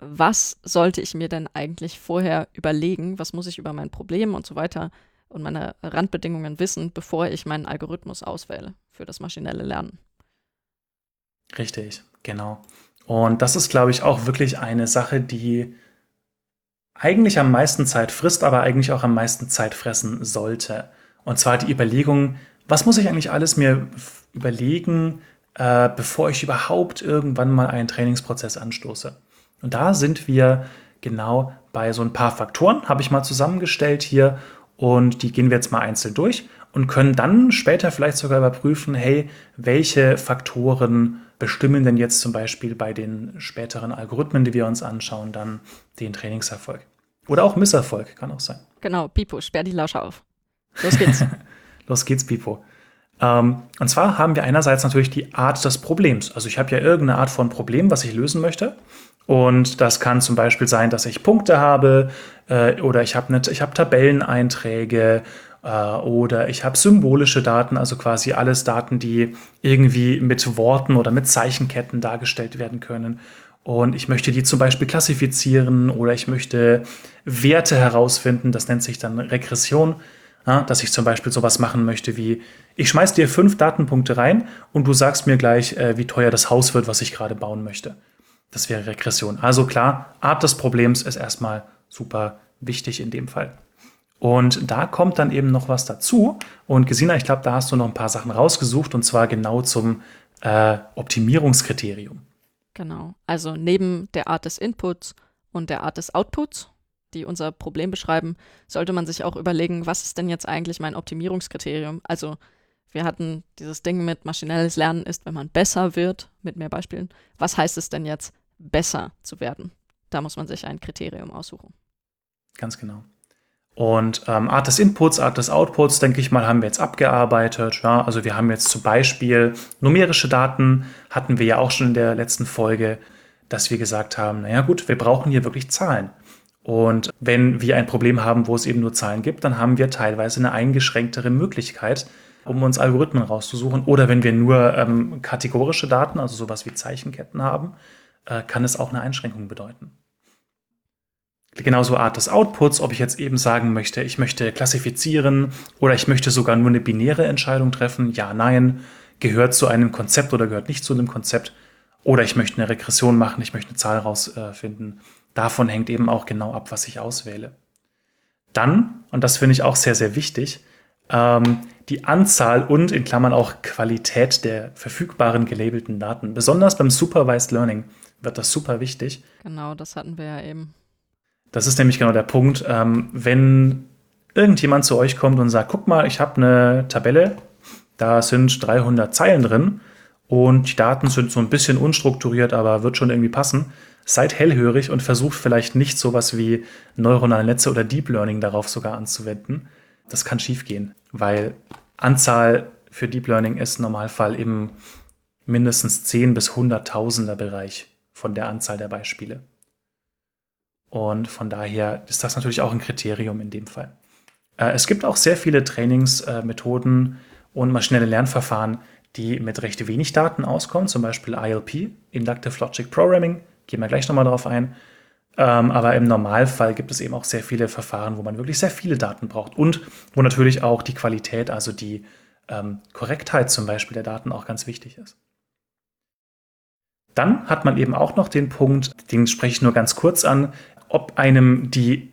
Was sollte ich mir denn eigentlich vorher überlegen? Was muss ich über mein Problem und so weiter und meine Randbedingungen wissen, bevor ich meinen Algorithmus auswähle für das maschinelle Lernen? Richtig, genau. Und das ist, glaube ich, auch wirklich eine Sache, die eigentlich am meisten Zeit frisst, aber eigentlich auch am meisten Zeit fressen sollte. Und zwar die Überlegung, was muss ich eigentlich alles mir überlegen, äh, bevor ich überhaupt irgendwann mal einen Trainingsprozess anstoße. Und da sind wir genau bei so ein paar Faktoren, habe ich mal zusammengestellt hier und die gehen wir jetzt mal einzeln durch und können dann später vielleicht sogar überprüfen, hey, welche Faktoren bestimmen denn jetzt zum Beispiel bei den späteren Algorithmen, die wir uns anschauen, dann den Trainingserfolg. Oder auch Misserfolg, kann auch sein. Genau, Pipo, sperr die Lausche auf. Los geht's. [laughs] Los geht's, Pipo. Ähm, und zwar haben wir einerseits natürlich die Art des Problems. Also ich habe ja irgendeine Art von Problem, was ich lösen möchte. Und das kann zum Beispiel sein, dass ich Punkte habe äh, oder ich habe hab Tabelleneinträge äh, oder ich habe symbolische Daten, also quasi alles Daten, die irgendwie mit Worten oder mit Zeichenketten dargestellt werden können. Und ich möchte die zum Beispiel klassifizieren oder ich möchte Werte herausfinden. Das nennt sich dann Regression. Ja, dass ich zum Beispiel sowas machen möchte wie, ich schmeiß dir fünf Datenpunkte rein und du sagst mir gleich, äh, wie teuer das Haus wird, was ich gerade bauen möchte. Das wäre Regression. Also klar, Art des Problems ist erstmal super wichtig in dem Fall. Und da kommt dann eben noch was dazu. Und Gesina, ich glaube, da hast du noch ein paar Sachen rausgesucht und zwar genau zum äh, Optimierungskriterium. Genau. Also neben der Art des Inputs und der Art des Outputs die unser Problem beschreiben, sollte man sich auch überlegen, was ist denn jetzt eigentlich mein Optimierungskriterium? Also wir hatten dieses Ding mit maschinelles Lernen ist, wenn man besser wird, mit mehr Beispielen. Was heißt es denn jetzt, besser zu werden? Da muss man sich ein Kriterium aussuchen. Ganz genau. Und ähm, Art des Inputs, Art des Outputs, denke ich mal, haben wir jetzt abgearbeitet. Ja? Also wir haben jetzt zum Beispiel numerische Daten, hatten wir ja auch schon in der letzten Folge, dass wir gesagt haben, naja gut, wir brauchen hier wirklich Zahlen. Und wenn wir ein Problem haben, wo es eben nur Zahlen gibt, dann haben wir teilweise eine eingeschränktere Möglichkeit, um uns Algorithmen rauszusuchen. Oder wenn wir nur ähm, kategorische Daten, also sowas wie Zeichenketten haben, äh, kann es auch eine Einschränkung bedeuten. Genauso Art des Outputs, ob ich jetzt eben sagen möchte, ich möchte klassifizieren oder ich möchte sogar nur eine binäre Entscheidung treffen, ja, nein, gehört zu einem Konzept oder gehört nicht zu einem Konzept. Oder ich möchte eine Regression machen, ich möchte eine Zahl rausfinden. Äh, davon hängt eben auch genau ab, was ich auswähle. Dann, und das finde ich auch sehr, sehr wichtig, ähm, die Anzahl und in Klammern auch Qualität der verfügbaren gelabelten Daten. Besonders beim Supervised Learning wird das super wichtig. Genau, das hatten wir ja eben. Das ist nämlich genau der Punkt. Ähm, wenn irgendjemand zu euch kommt und sagt, guck mal, ich habe eine Tabelle, da sind 300 Zeilen drin und die Daten sind so ein bisschen unstrukturiert, aber wird schon irgendwie passen, seid hellhörig und versucht vielleicht nicht sowas wie neuronale Netze oder Deep Learning darauf sogar anzuwenden. Das kann schiefgehen, weil Anzahl für Deep Learning ist im Normalfall im mindestens 10 bis 100.000er Bereich von der Anzahl der Beispiele. Und von daher ist das natürlich auch ein Kriterium in dem Fall. Äh, es gibt auch sehr viele Trainingsmethoden und maschinelle Lernverfahren, die mit recht wenig Daten auskommen, zum Beispiel ILP, Inductive Logic Programming, Gehen wir gleich nochmal drauf ein. Ähm, aber im Normalfall gibt es eben auch sehr viele Verfahren, wo man wirklich sehr viele Daten braucht und wo natürlich auch die Qualität, also die ähm, Korrektheit zum Beispiel der Daten auch ganz wichtig ist. Dann hat man eben auch noch den Punkt, den spreche ich nur ganz kurz an, ob einem die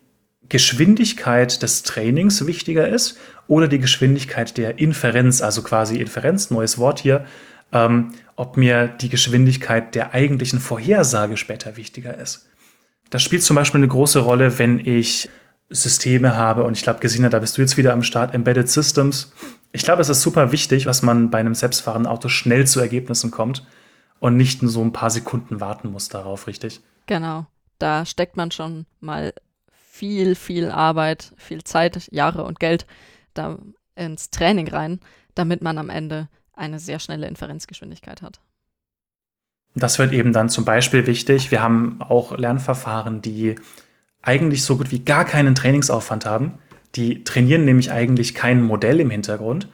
Geschwindigkeit des Trainings wichtiger ist oder die Geschwindigkeit der Inferenz, also quasi Inferenz, neues Wort hier, ähm, ob mir die Geschwindigkeit der eigentlichen Vorhersage später wichtiger ist. Das spielt zum Beispiel eine große Rolle, wenn ich Systeme habe. Und ich glaube, Gesina, da bist du jetzt wieder am Start, Embedded Systems. Ich glaube, es ist super wichtig, dass man bei einem selbstfahrenden Auto schnell zu Ergebnissen kommt und nicht nur so ein paar Sekunden warten muss darauf, richtig? Genau. Da steckt man schon mal viel, viel Arbeit, viel Zeit, Jahre und Geld da ins Training rein, damit man am Ende eine sehr schnelle Inferenzgeschwindigkeit hat. Das wird eben dann zum Beispiel wichtig. Wir haben auch Lernverfahren, die eigentlich so gut wie gar keinen Trainingsaufwand haben. Die trainieren nämlich eigentlich kein Modell im Hintergrund.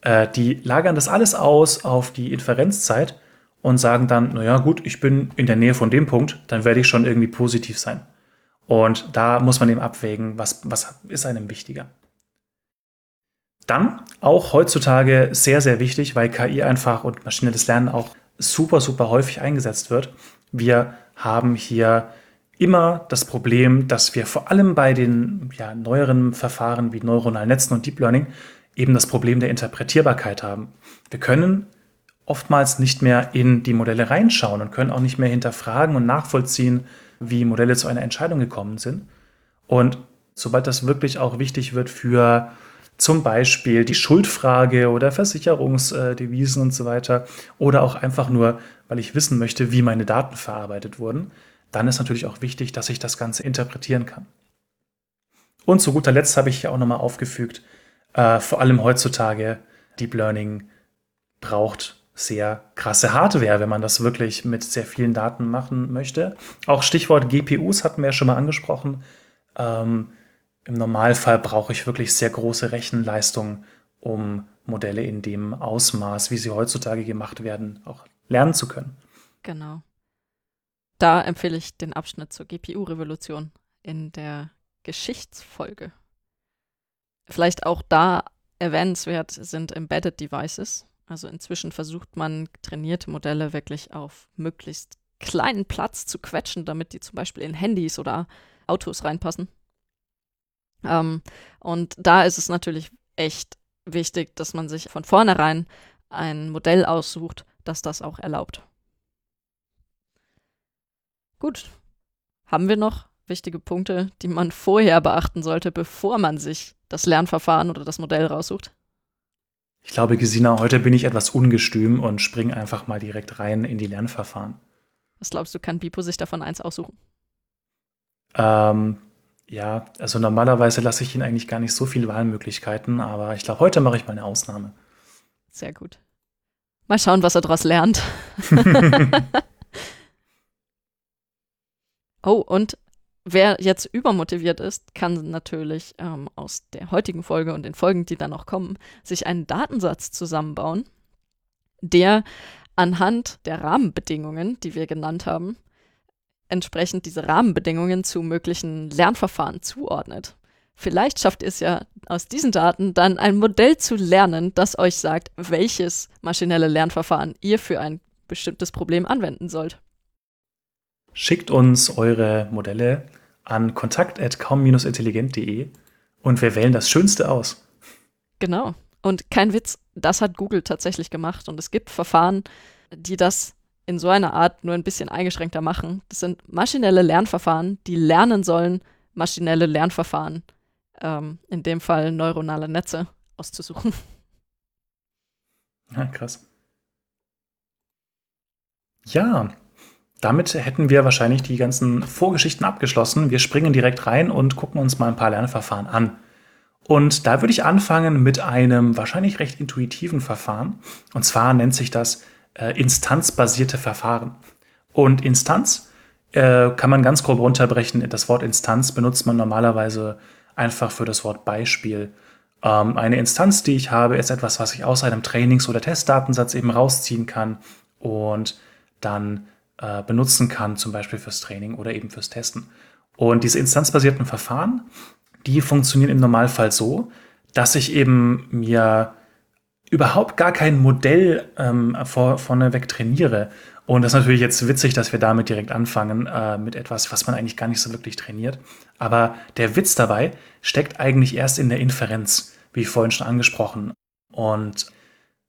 Äh, die lagern das alles aus auf die Inferenzzeit und sagen dann, naja gut, ich bin in der Nähe von dem Punkt, dann werde ich schon irgendwie positiv sein. Und da muss man eben abwägen, was, was ist einem wichtiger. Dann auch heutzutage sehr, sehr wichtig, weil KI einfach und maschinelles Lernen auch super, super häufig eingesetzt wird. Wir haben hier immer das Problem, dass wir vor allem bei den ja, neueren Verfahren wie neuronalen Netzen und Deep Learning eben das Problem der Interpretierbarkeit haben. Wir können oftmals nicht mehr in die Modelle reinschauen und können auch nicht mehr hinterfragen und nachvollziehen, wie Modelle zu einer Entscheidung gekommen sind. Und sobald das wirklich auch wichtig wird für zum Beispiel die Schuldfrage oder Versicherungsdevisen und so weiter oder auch einfach nur, weil ich wissen möchte, wie meine Daten verarbeitet wurden, dann ist natürlich auch wichtig, dass ich das Ganze interpretieren kann. Und zu guter Letzt habe ich hier auch nochmal aufgefügt, äh, vor allem heutzutage, Deep Learning braucht sehr krasse Hardware, wenn man das wirklich mit sehr vielen Daten machen möchte. Auch Stichwort GPUs hatten wir ja schon mal angesprochen. Ähm, Im Normalfall brauche ich wirklich sehr große Rechenleistung, um Modelle in dem Ausmaß, wie sie heutzutage gemacht werden, auch lernen zu können. Genau. Da empfehle ich den Abschnitt zur GPU-Revolution in der Geschichtsfolge. Vielleicht auch da erwähnenswert sind Embedded Devices. Also inzwischen versucht man trainierte Modelle wirklich auf möglichst kleinen Platz zu quetschen, damit die zum Beispiel in Handys oder Autos reinpassen. Ähm, und da ist es natürlich echt wichtig, dass man sich von vornherein ein Modell aussucht, das das auch erlaubt. Gut. Haben wir noch wichtige Punkte, die man vorher beachten sollte, bevor man sich das Lernverfahren oder das Modell raussucht? Ich glaube, Gesina, heute bin ich etwas ungestüm und springe einfach mal direkt rein in die Lernverfahren. Was glaubst du, kann Bipo sich davon eins aussuchen? Ähm, ja, also normalerweise lasse ich ihn eigentlich gar nicht so viele Wahlmöglichkeiten, aber ich glaube, heute mache ich mal eine Ausnahme. Sehr gut. Mal schauen, was er daraus lernt. [laughs] Oh, und wer jetzt übermotiviert ist, kann natürlich ähm, aus der heutigen Folge und den Folgen, die dann noch kommen, sich einen Datensatz zusammenbauen, der anhand der Rahmenbedingungen, die wir genannt haben, entsprechend diese Rahmenbedingungen zu möglichen Lernverfahren zuordnet. Vielleicht schafft ihr es ja aus diesen Daten dann ein Modell zu lernen, das euch sagt, welches maschinelle Lernverfahren ihr für ein bestimmtes Problem anwenden sollt. Schickt uns eure Modelle an kontakt.kaum-intelligent.de und wir wählen das Schönste aus. Genau. Und kein Witz, das hat Google tatsächlich gemacht. Und es gibt Verfahren, die das in so einer Art nur ein bisschen eingeschränkter machen. Das sind maschinelle Lernverfahren, die lernen sollen, maschinelle Lernverfahren, ähm, in dem Fall neuronale Netze, auszusuchen. Ja, krass. Ja, damit hätten wir wahrscheinlich die ganzen Vorgeschichten abgeschlossen. Wir springen direkt rein und gucken uns mal ein paar Lernverfahren an. Und da würde ich anfangen mit einem wahrscheinlich recht intuitiven Verfahren. Und zwar nennt sich das äh, instanzbasierte Verfahren. Und Instanz äh, kann man ganz grob runterbrechen. Das Wort Instanz benutzt man normalerweise einfach für das Wort Beispiel. Ähm, eine Instanz, die ich habe, ist etwas, was ich aus einem Trainings- oder Testdatensatz eben rausziehen kann und dann äh, benutzen kann, zum Beispiel fürs Training oder eben fürs Testen. Und diese instanzbasierten Verfahren, die funktionieren im Normalfall so, dass ich eben mir überhaupt gar kein Modell ähm, vor, vorneweg trainiere. Und das ist natürlich jetzt witzig, dass wir damit direkt anfangen, äh, mit etwas, was man eigentlich gar nicht so wirklich trainiert. Aber der Witz dabei steckt eigentlich erst in der Inferenz, wie vorhin schon angesprochen. Und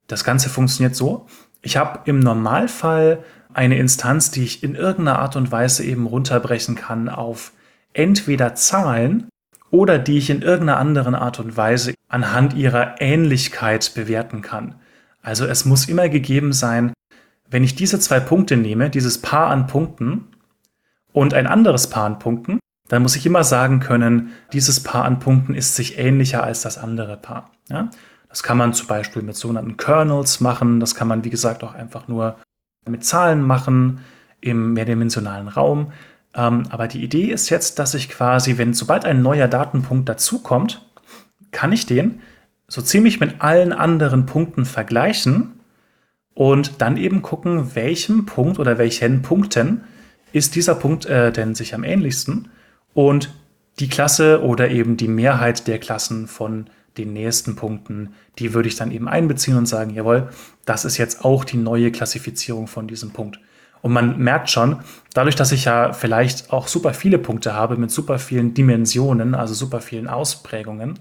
das Ganze funktioniert so. Ich habe im Normalfall eine Instanz, die ich in irgendeiner Art und Weise eben runterbrechen kann auf entweder Zahlen oder die ich in irgendeiner anderen Art und Weise anhand ihrer Ähnlichkeit bewerten kann. Also es muss immer gegeben sein, wenn ich diese zwei Punkte nehme, dieses Paar an Punkten und ein anderes Paar an Punkten, dann muss ich immer sagen können, dieses Paar an Punkten ist sich ähnlicher als das andere Paar. Ja? Das kann man zum Beispiel mit sogenannten Kernels machen, das kann man, wie gesagt, auch einfach nur mit Zahlen machen im mehrdimensionalen Raum. Ähm, aber die Idee ist jetzt, dass ich quasi, wenn sobald ein neuer Datenpunkt dazukommt, kann ich den so ziemlich mit allen anderen Punkten vergleichen und dann eben gucken, welchem Punkt oder welchen Punkten ist dieser Punkt äh, denn sich am ähnlichsten und die Klasse oder eben die Mehrheit der Klassen von den nächsten Punkten, die würde ich dann eben einbeziehen und sagen, jawohl, das ist jetzt auch die neue Klassifizierung von diesem Punkt. Und man merkt schon, dadurch, dass ich ja vielleicht auch super viele Punkte habe mit super vielen Dimensionen, also super vielen Ausprägungen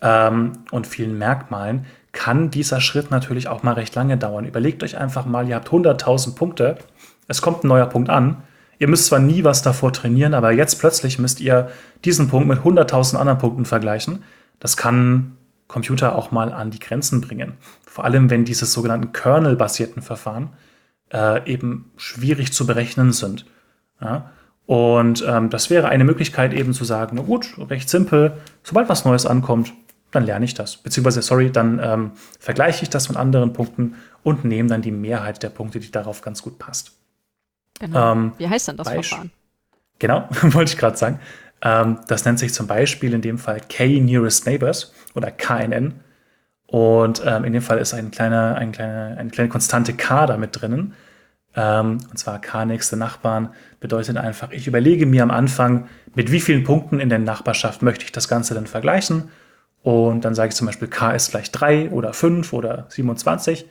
ähm, und vielen Merkmalen, kann dieser Schritt natürlich auch mal recht lange dauern. Überlegt euch einfach mal, ihr habt 100.000 Punkte, es kommt ein neuer Punkt an. Ihr müsst zwar nie was davor trainieren, aber jetzt plötzlich müsst ihr diesen Punkt mit 100.000 anderen Punkten vergleichen. Das kann Computer auch mal an die Grenzen bringen. Vor allem, wenn diese sogenannten Kernel-basierten Verfahren äh, eben schwierig zu berechnen sind. Ja? Und ähm, das wäre eine Möglichkeit eben zu sagen, na gut, recht simpel, sobald was Neues ankommt, dann lerne ich das. Beziehungsweise, sorry, dann ähm, vergleiche ich das mit anderen Punkten und nehme dann die Mehrheit der Punkte, die darauf ganz gut passt. Genau. Ähm, Wie heißt denn das Verfahren? Genau, [laughs] wollte ich gerade sagen. Ähm, das nennt sich zum Beispiel in dem Fall K-Nearest Neighbors oder KNN. Und ähm, in dem Fall ist ein kleiner, ein kleine, eine kleine konstante K da mit drinnen. Ähm, und zwar K nächste Nachbarn bedeutet einfach, ich überlege mir am Anfang, mit wie vielen Punkten in der Nachbarschaft möchte ich das Ganze dann vergleichen. Und dann sage ich zum Beispiel, K ist gleich 3 oder 5 oder 27.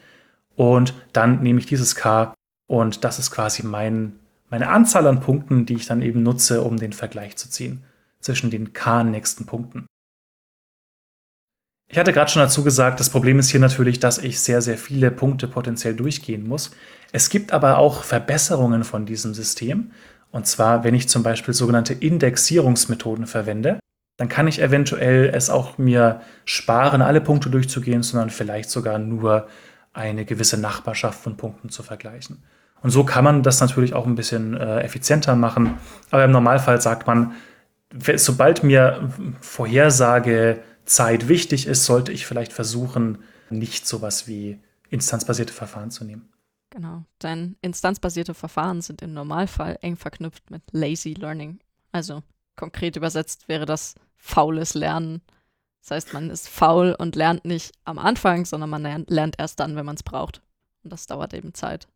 Und dann nehme ich dieses K und das ist quasi mein, meine Anzahl an Punkten, die ich dann eben nutze, um den Vergleich zu ziehen zwischen den K nächsten Punkten. Ich hatte gerade schon dazu gesagt, das Problem ist hier natürlich, dass ich sehr, sehr viele Punkte potenziell durchgehen muss. Es gibt aber auch Verbesserungen von diesem System. Und zwar, wenn ich zum Beispiel sogenannte Indexierungsmethoden verwende, dann kann ich eventuell es auch mir sparen, alle Punkte durchzugehen, sondern vielleicht sogar nur eine gewisse Nachbarschaft von Punkten zu vergleichen. Und so kann man das natürlich auch ein bisschen äh, effizienter machen. Aber im Normalfall sagt man, sobald mir Vorhersage Zeit wichtig ist, sollte ich vielleicht versuchen, nicht sowas wie instanzbasierte Verfahren zu nehmen. Genau, denn instanzbasierte Verfahren sind im Normalfall eng verknüpft mit Lazy Learning. Also konkret übersetzt wäre das faules Lernen. Das heißt, man ist faul und lernt nicht am Anfang, sondern man lernt erst dann, wenn man es braucht. Und das dauert eben Zeit.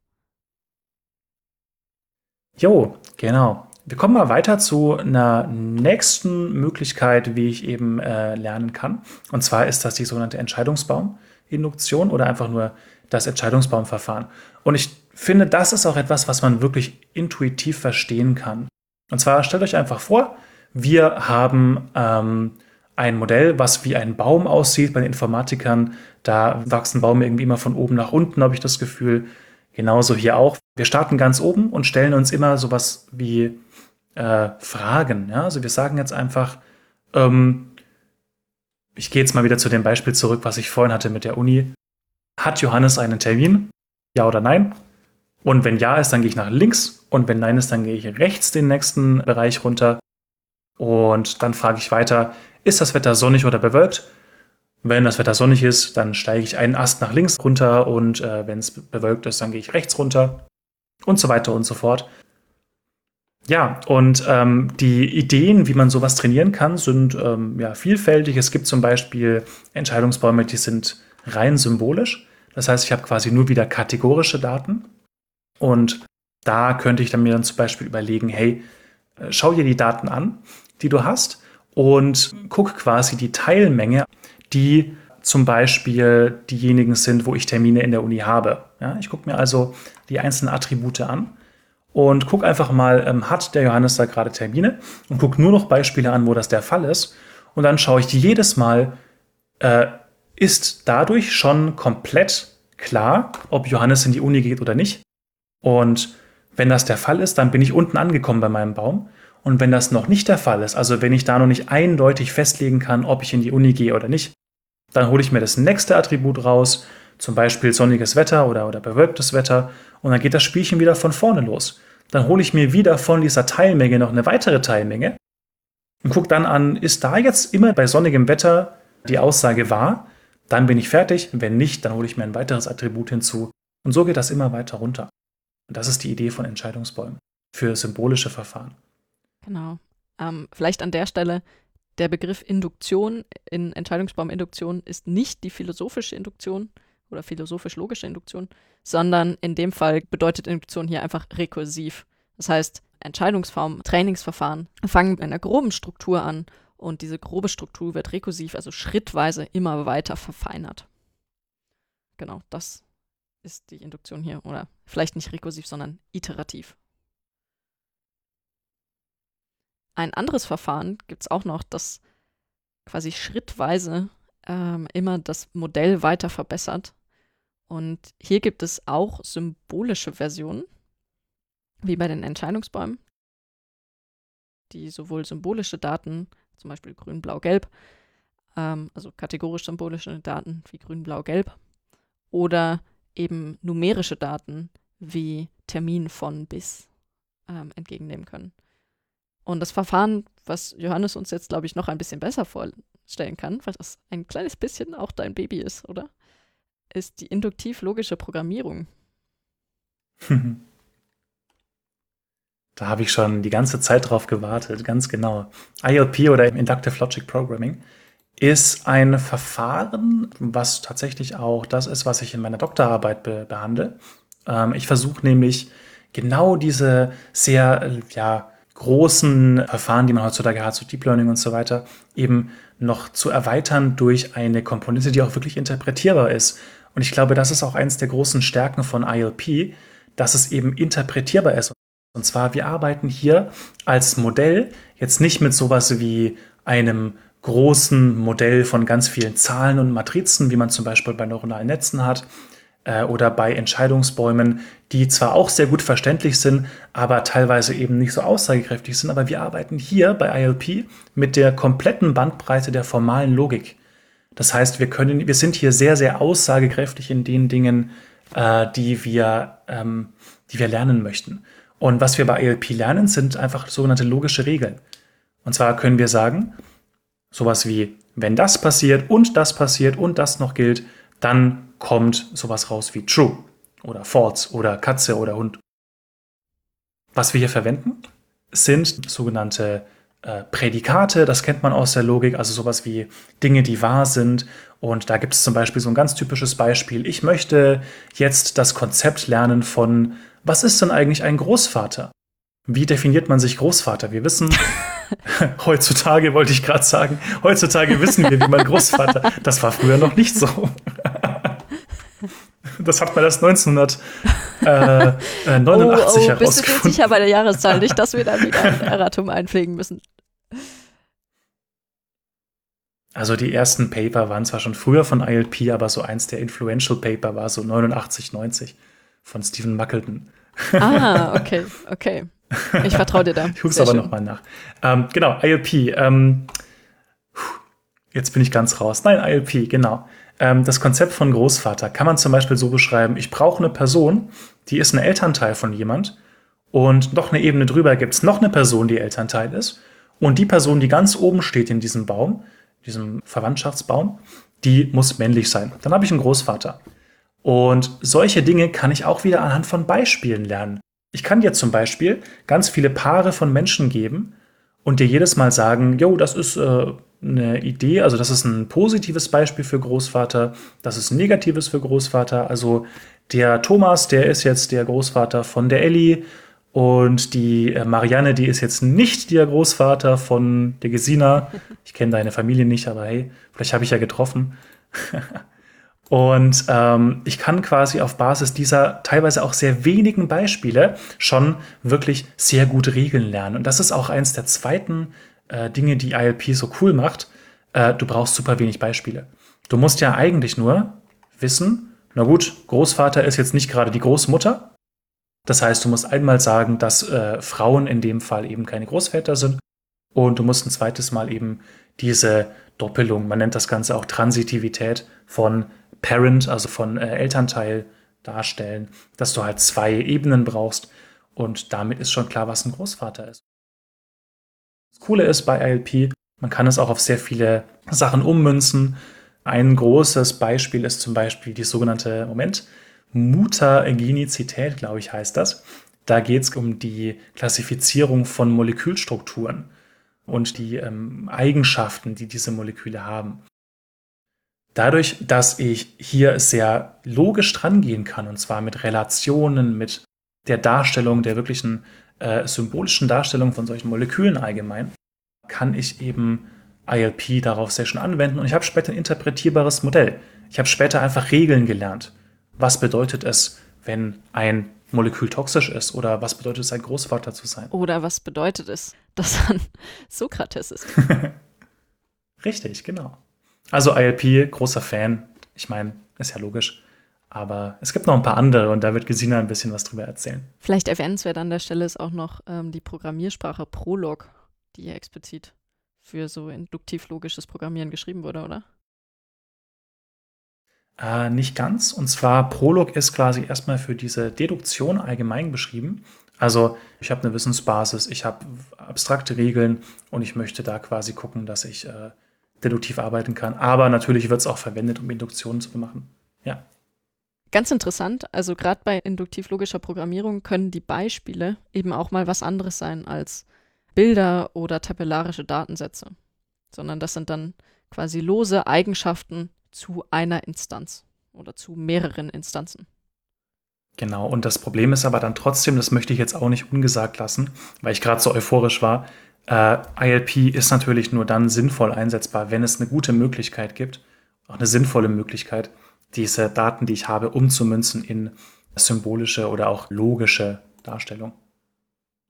Jo, genau. Wir kommen mal weiter zu einer nächsten Möglichkeit, wie ich eben äh, lernen kann. Und zwar ist das die sogenannte Entscheidungsbauminduktion oder einfach nur das Entscheidungsbaumverfahren. Und ich finde, das ist auch etwas, was man wirklich intuitiv verstehen kann. Und zwar stellt euch einfach vor, wir haben ähm, ein Modell, was wie ein Baum aussieht bei den Informatikern. Da wachsen Bäume irgendwie immer von oben nach unten, habe ich das Gefühl. Genauso hier auch. Wir starten ganz oben und stellen uns immer sowas wie äh, Fragen. Ja? Also wir sagen jetzt einfach, ähm, ich gehe jetzt mal wieder zu dem Beispiel zurück, was ich vorhin hatte mit der Uni. Hat Johannes einen Termin? Ja oder nein? Und wenn ja ist, dann gehe ich nach links. Und wenn nein ist, dann gehe ich rechts den nächsten Bereich runter. Und dann frage ich weiter, ist das Wetter sonnig oder bewölkt? Wenn das Wetter sonnig ist, dann steige ich einen Ast nach links runter und äh, wenn es bewölkt ist, dann gehe ich rechts runter und so weiter und so fort. Ja, und ähm, die Ideen, wie man sowas trainieren kann, sind ähm, ja, vielfältig. Es gibt zum Beispiel Entscheidungsbäume, die sind rein symbolisch. Das heißt, ich habe quasi nur wieder kategorische Daten. Und da könnte ich dann mir dann zum Beispiel überlegen, hey, äh, schau dir die Daten an, die du hast und guck quasi die Teilmenge, die zum Beispiel diejenigen sind, wo ich Termine in der Uni habe. Ja, ich gucke mir also die einzelnen Attribute an und guck einfach mal, ähm, hat der Johannes da gerade Termine und guck nur noch Beispiele an, wo das der Fall ist. Und dann schaue ich jedes Mal, äh, ist dadurch schon komplett klar, ob Johannes in die Uni geht oder nicht. Und wenn das der Fall ist, dann bin ich unten angekommen bei meinem Baum. Und wenn das noch nicht der Fall ist, also wenn ich da noch nicht eindeutig festlegen kann, ob ich in die Uni gehe oder nicht, dann hole ich mir das nächste Attribut raus, zum Beispiel sonniges Wetter oder, oder bewölktes Wetter, und dann geht das Spielchen wieder von vorne los. Dann hole ich mir wieder von dieser Teilmenge noch eine weitere Teilmenge und gucke dann an, ist da jetzt immer bei sonnigem Wetter die Aussage wahr? Dann bin ich fertig. Wenn nicht, dann hole ich mir ein weiteres Attribut hinzu. Und so geht das immer weiter runter. Und das ist die Idee von Entscheidungsbäumen für symbolische Verfahren. Genau. Ähm, vielleicht an der Stelle, der Begriff Induktion in Entscheidungsbauminduktion ist nicht die philosophische Induktion oder philosophisch-logische Induktion, sondern in dem Fall bedeutet Induktion hier einfach rekursiv. Das heißt, Entscheidungsformen, Trainingsverfahren fangen mit einer groben Struktur an und diese grobe Struktur wird rekursiv, also schrittweise immer weiter verfeinert. Genau, das ist die Induktion hier. Oder vielleicht nicht rekursiv, sondern iterativ. Ein anderes Verfahren gibt es auch noch, das quasi schrittweise ähm, immer das Modell weiter verbessert. Und hier gibt es auch symbolische Versionen, wie bei den Entscheidungsbäumen, die sowohl symbolische Daten, zum Beispiel grün, blau, gelb, ähm, also kategorisch symbolische Daten wie grün, blau, gelb, oder eben numerische Daten wie Termin von bis ähm, entgegennehmen können. Und das Verfahren, was Johannes uns jetzt, glaube ich, noch ein bisschen besser vorstellen kann, was das ein kleines bisschen auch dein Baby ist, oder? Ist die induktiv-logische Programmierung. [laughs] Da habe ich schon die ganze Zeit drauf gewartet, ganz genau. ILP oder Inductive Logic Programming ist ein Verfahren, was tatsächlich auch das ist, was ich in meiner Doktorarbeit be behandle. Ähm, ich versuche nämlich genau diese sehr ja, großen Verfahren, die man heutzutage hat, so Deep Learning und so weiter, eben noch zu erweitern durch eine Komponente, die auch wirklich interpretierbar ist. Und ich glaube, das ist auch eines der großen Stärken von ILP, dass es eben interpretierbar ist. Und zwar, wir arbeiten hier als Modell jetzt nicht mit sowas wie einem großen Modell von ganz vielen Zahlen und Matrizen, wie man zum Beispiel bei neuronalen Netzen hat, äh, oder bei Entscheidungsbäumen, die zwar auch sehr gut verständlich sind, aber teilweise eben nicht so aussagekräftig sind. Aber wir arbeiten hier bei ILP mit der kompletten Bandbreite der formalen Logik. Das heißt, wir können, wir sind hier sehr, sehr aussagekräftig in den Dingen, äh, die wir, ähm, die wir lernen möchten. Und was wir bei ALP lernen, sind einfach sogenannte logische Regeln. Und zwar können wir sagen, sowas wie, wenn das passiert und das passiert und das noch gilt, dann kommt sowas raus wie true oder false oder Katze oder Hund. Was wir hier verwenden, sind sogenannte äh, Prädikate, das kennt man aus der Logik, also sowas wie Dinge, die wahr sind. Und da gibt es zum Beispiel so ein ganz typisches Beispiel. Ich möchte jetzt das Konzept lernen von was ist denn eigentlich ein Großvater? Wie definiert man sich Großvater? Wir wissen, [laughs] heutzutage wollte ich gerade sagen, heutzutage wissen wir, wie man Großvater. Das war früher noch nicht so. [laughs] Das hat man erst 1989 äh, äh, oh, oh, herausgefunden. Bist du dir sicher bei der Jahreszahl nicht, dass wir da wieder [laughs] ein Erratum einpflegen müssen? Also die ersten Paper waren zwar schon früher von ILP, aber so eins der Influential Paper war so 89, 90 von Stephen Muckleton. Ah, okay, okay. Ich vertraue dir da. ich gucke es aber nochmal nach. Ähm, genau, ILP. Ähm, jetzt bin ich ganz raus. Nein, ILP, genau. Ähm, das Konzept von Großvater kann man zum Beispiel so beschreiben, ich brauche eine Person, die ist ein Elternteil von jemand und noch eine Ebene drüber gibt es noch eine Person, die Elternteil ist. Und die Person, die ganz oben steht in diesem Baum, diesem Verwandtschaftsbaum, die muss männlich sein. Dann habe ich einen Großvater. Und solche Dinge kann ich auch wieder anhand von Beispielen lernen. Ich kann dir zum Beispiel ganz viele Paare von Menschen geben und dir jedes Mal sagen, jo, das ist äh, eine Idee, also das ist ein positives Beispiel für Großvater, das ist ein negatives für Großvater. Also der Thomas, der ist jetzt der Großvater von der Ellie und die äh, Marianne, die ist jetzt nicht der Großvater von der Gesina. [laughs] Ich kenne deine Familie nicht, aber hey, vielleicht habe ich ja getroffen. [laughs] Und ähm, ich kann quasi auf Basis dieser teilweise auch sehr wenigen Beispiele schon wirklich sehr gute Regeln lernen. Und das ist auch eins der zweiten äh, Dinge, die ILP so cool macht. Äh, du brauchst super wenig Beispiele. Du musst ja eigentlich nur wissen, na gut, Großvater ist jetzt nicht gerade die Großmutter. Das heißt, du musst einmal sagen, dass äh, Frauen in dem Fall eben keine Großväter sind und du musst ein zweites Mal eben diese Doppelung, man nennt das Ganze auch Transitivität von Parent, also von äh, Elternteil darstellen, dass du halt zwei Ebenen brauchst und damit ist schon klar, was ein Großvater ist. Das Coole ist bei ILP, man kann es auch auf sehr viele Sachen ummünzen. Ein großes Beispiel ist zum Beispiel die sogenannte, Moment, Mutagenizität, glaube ich, heißt das. Da geht es um die Klassifizierung von Molekülstrukturen und die ähm, Eigenschaften, die diese Moleküle haben. Dadurch, dass ich hier sehr logisch drangehen kann, und zwar mit Relationen, mit der Darstellung, der wirklichen äh, symbolischen Darstellung von solchen Molekülen allgemein, kann ich eben ILP darauf sehr schön anwenden. Und ich habe später ein interpretierbares Modell. Ich habe später einfach Regeln gelernt. Was bedeutet es, wenn ein Molekül toxisch ist? Oder was bedeutet es, ein Großvater zu sein? Oder was bedeutet es, dass man [laughs] Sokrates ist? [laughs] Richtig, genau. Also ILP, großer Fan. Ich meine, ist ja logisch. Aber es gibt noch ein paar andere und da wird Gesina ein bisschen was drüber erzählen. Vielleicht erwähnenswert an der Stelle ist auch noch ähm, die Programmiersprache Prolog, die ja explizit für so induktiv-logisches Programmieren geschrieben wurde, oder? Äh, nicht ganz. Und zwar Prolog ist quasi erstmal für diese Deduktion allgemein beschrieben. Also ich habe eine Wissensbasis, ich habe abstrakte Regeln und ich möchte da quasi gucken, dass ich äh, deduktiv arbeiten kann. Aber natürlich wird es auch verwendet, um Induktionen zu machen. Ja. Ganz interessant, also gerade bei induktiv-logischer Programmierung können die Beispiele eben auch mal was anderes sein als Bilder oder tabellarische Datensätze, sondern das sind dann quasi lose Eigenschaften zu einer Instanz oder zu mehreren Instanzen. Genau, und das Problem ist aber dann trotzdem, das möchte ich jetzt auch nicht ungesagt lassen, weil ich gerade so euphorisch war, äh, ILP ist natürlich nur dann sinnvoll einsetzbar, wenn es eine gute Möglichkeit gibt, auch eine sinnvolle Möglichkeit, diese Daten, die ich habe, umzumünzen in symbolische oder auch logische Darstellung.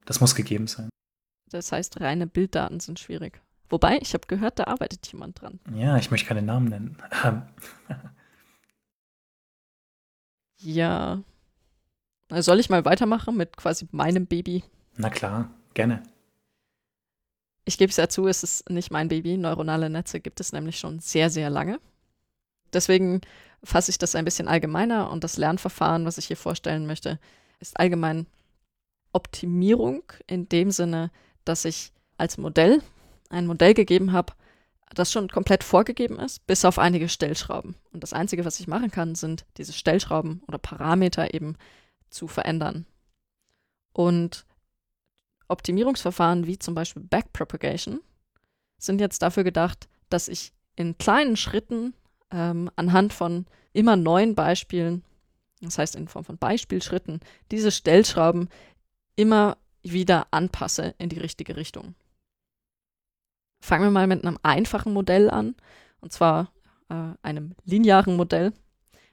Das muss gegeben sein. Das heißt, reine Bilddaten sind schwierig. Wobei, ich habe gehört, da arbeitet jemand dran. Ja, ich möchte keine Namen nennen. [laughs] ja. Soll ich mal weitermachen mit quasi meinem Baby? Na klar, gerne. Ich gebe es ja zu, es ist nicht mein Baby. Neuronale Netze gibt es nämlich schon sehr, sehr lange. Deswegen fasse ich das ein bisschen allgemeiner und das Lernverfahren, was ich hier vorstellen möchte, ist allgemein Optimierung in dem Sinne, dass ich als Modell ein Modell gegeben habe, das schon komplett vorgegeben ist, bis auf einige Stellschrauben. Und das Einzige, was ich machen kann, sind diese Stellschrauben oder Parameter eben zu verändern. Und Optimierungsverfahren wie zum Beispiel Backpropagation sind jetzt dafür gedacht, dass ich in kleinen Schritten ähm, anhand von immer neuen Beispielen, das heißt in Form von Beispielschritten, diese Stellschrauben immer wieder anpasse in die richtige Richtung. Fangen wir mal mit einem einfachen Modell an, und zwar äh, einem linearen Modell.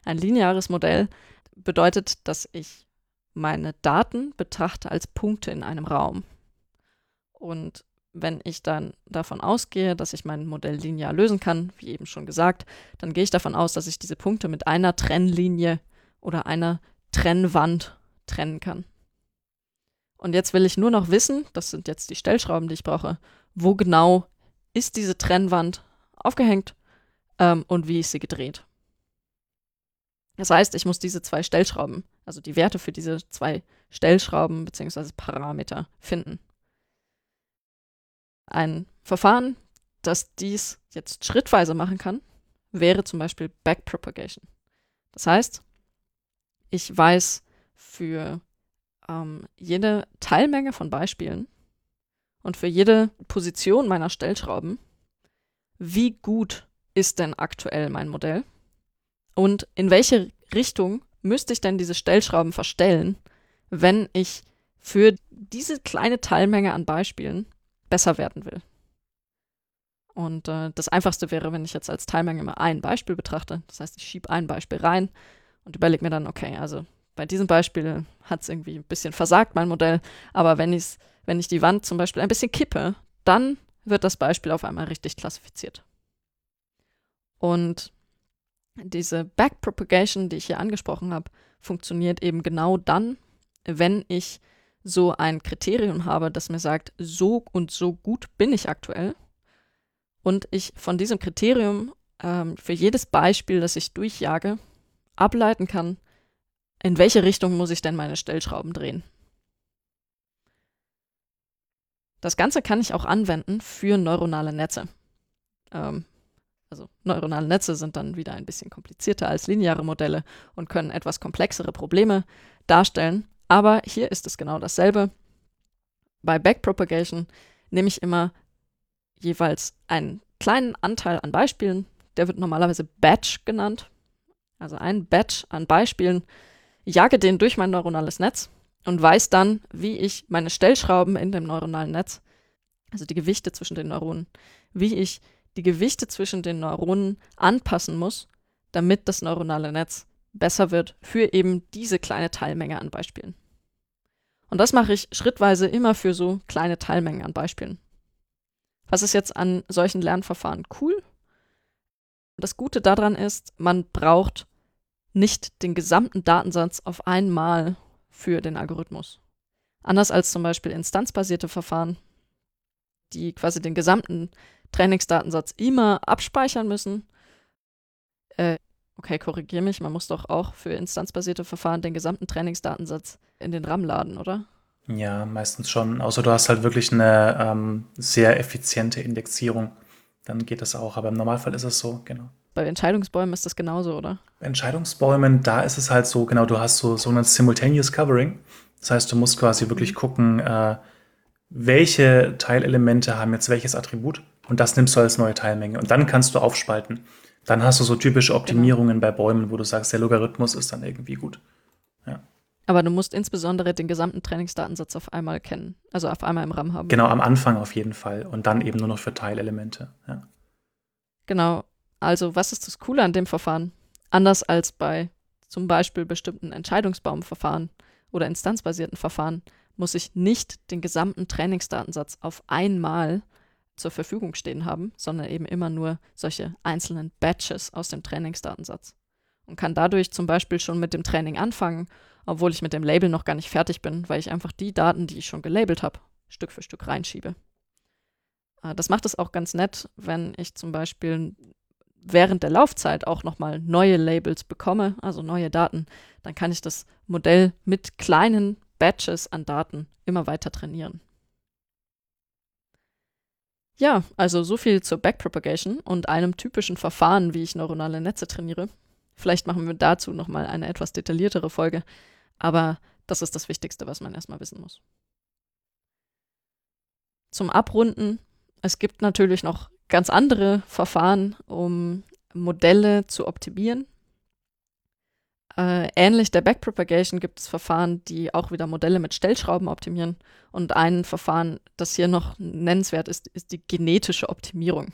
Ein lineares Modell bedeutet, dass ich meine Daten betrachte als Punkte in einem Raum. Und wenn ich dann davon ausgehe, dass ich mein Modell linear lösen kann, wie eben schon gesagt, dann gehe ich davon aus, dass ich diese Punkte mit einer Trennlinie oder einer Trennwand trennen kann. Und jetzt will ich nur noch wissen, das sind jetzt die Stellschrauben, die ich brauche, wo genau ist diese Trennwand aufgehängt ähm, und wie ist sie gedreht. Das heißt, ich muss diese zwei Stellschrauben, also die Werte für diese zwei Stellschrauben bzw. Parameter finden. Ein Verfahren, das dies jetzt schrittweise machen kann, wäre zum Beispiel Backpropagation. Das heißt, ich weiß für ähm, jede Teilmenge von Beispielen und für jede Position meiner Stellschrauben, wie gut ist denn aktuell mein Modell und in welche Richtung müsste ich denn diese Stellschrauben verstellen, wenn ich für diese kleine Teilmenge an Beispielen besser werden will. Und äh, das Einfachste wäre, wenn ich jetzt als Teilmenge immer ein Beispiel betrachte. Das heißt, ich schiebe ein Beispiel rein und überlege mir dann, okay, also bei diesem Beispiel hat es irgendwie ein bisschen versagt, mein Modell. Aber wenn, ich's, wenn ich die Wand zum Beispiel ein bisschen kippe, dann wird das Beispiel auf einmal richtig klassifiziert. Und diese Backpropagation, die ich hier angesprochen habe, funktioniert eben genau dann, wenn ich so ein Kriterium habe, das mir sagt, so und so gut bin ich aktuell und ich von diesem Kriterium ähm, für jedes Beispiel, das ich durchjage, ableiten kann, in welche Richtung muss ich denn meine Stellschrauben drehen. Das Ganze kann ich auch anwenden für neuronale Netze. Ähm, also neuronale Netze sind dann wieder ein bisschen komplizierter als lineare Modelle und können etwas komplexere Probleme darstellen. Aber hier ist es genau dasselbe. Bei Backpropagation nehme ich immer jeweils einen kleinen Anteil an Beispielen. Der wird normalerweise Batch genannt. Also ein Batch an Beispielen. Jage den durch mein neuronales Netz und weiß dann, wie ich meine Stellschrauben in dem neuronalen Netz, also die Gewichte zwischen den Neuronen, wie ich die Gewichte zwischen den Neuronen anpassen muss, damit das neuronale Netz besser wird für eben diese kleine Teilmenge an Beispielen. Und das mache ich schrittweise immer für so kleine Teilmengen an Beispielen. Was ist jetzt an solchen Lernverfahren cool? Das Gute daran ist, man braucht nicht den gesamten Datensatz auf einmal für den Algorithmus. Anders als zum Beispiel instanzbasierte Verfahren, die quasi den gesamten Trainingsdatensatz immer abspeichern müssen. Äh, okay, korrigiere mich, man muss doch auch für instanzbasierte Verfahren den gesamten Trainingsdatensatz in den RAM laden, oder? Ja, meistens schon. Außer du hast halt wirklich eine ähm, sehr effiziente Indexierung. Dann geht das auch. Aber im Normalfall ist es so, genau. Bei Entscheidungsbäumen ist das genauso, oder? Bei Entscheidungsbäumen, da ist es halt so, genau, du hast so so ein Simultaneous Covering. Das heißt, du musst quasi wirklich gucken, äh, welche Teilelemente haben jetzt welches Attribut. Und das nimmst du als neue Teilmenge. Und dann kannst du aufspalten. Dann hast du so typische genau. Optimierungen genau. bei Bäumen, wo du sagst, der Logarithmus ist dann irgendwie gut. Ja. Aber du musst insbesondere den gesamten Trainingsdatensatz auf einmal kennen, also auf einmal im RAM haben. Genau, am Anfang auf jeden Fall und dann eben nur noch für Teilelemente. Ja. Genau. Also, was ist das Coole an dem Verfahren? Anders als bei zum Beispiel bestimmten Entscheidungsbaumverfahren oder instanzbasierten Verfahren muss ich nicht den gesamten Trainingsdatensatz auf einmal zur Verfügung stehen haben, sondern eben immer nur solche einzelnen Batches aus dem Trainingsdatensatz. Und kann dadurch zum Beispiel schon mit dem Training anfangen obwohl ich mit dem Label noch gar nicht fertig bin, weil ich einfach die Daten, die ich schon gelabelt habe, Stück für Stück reinschiebe. Äh, das macht es auch ganz nett, wenn ich zum Beispiel während der Laufzeit auch nochmal neue Labels bekomme, also neue Daten, dann kann ich das Modell mit kleinen Batches an Daten immer weiter trainieren. Ja, also so viel zur Backpropagation und einem typischen Verfahren, wie ich neuronale Netze trainiere. Vielleicht machen wir dazu nochmal eine etwas detailliertere Folge. Aber das ist das Wichtigste, was man erstmal wissen muss. Zum Abrunden, es gibt natürlich noch ganz andere Verfahren, um Modelle zu optimieren. Äh, ähnlich der Backpropagation gibt es Verfahren, die auch wieder Modelle mit Stellschrauben optimieren. Und ein Verfahren, das hier noch nennenswert ist, ist die genetische Optimierung.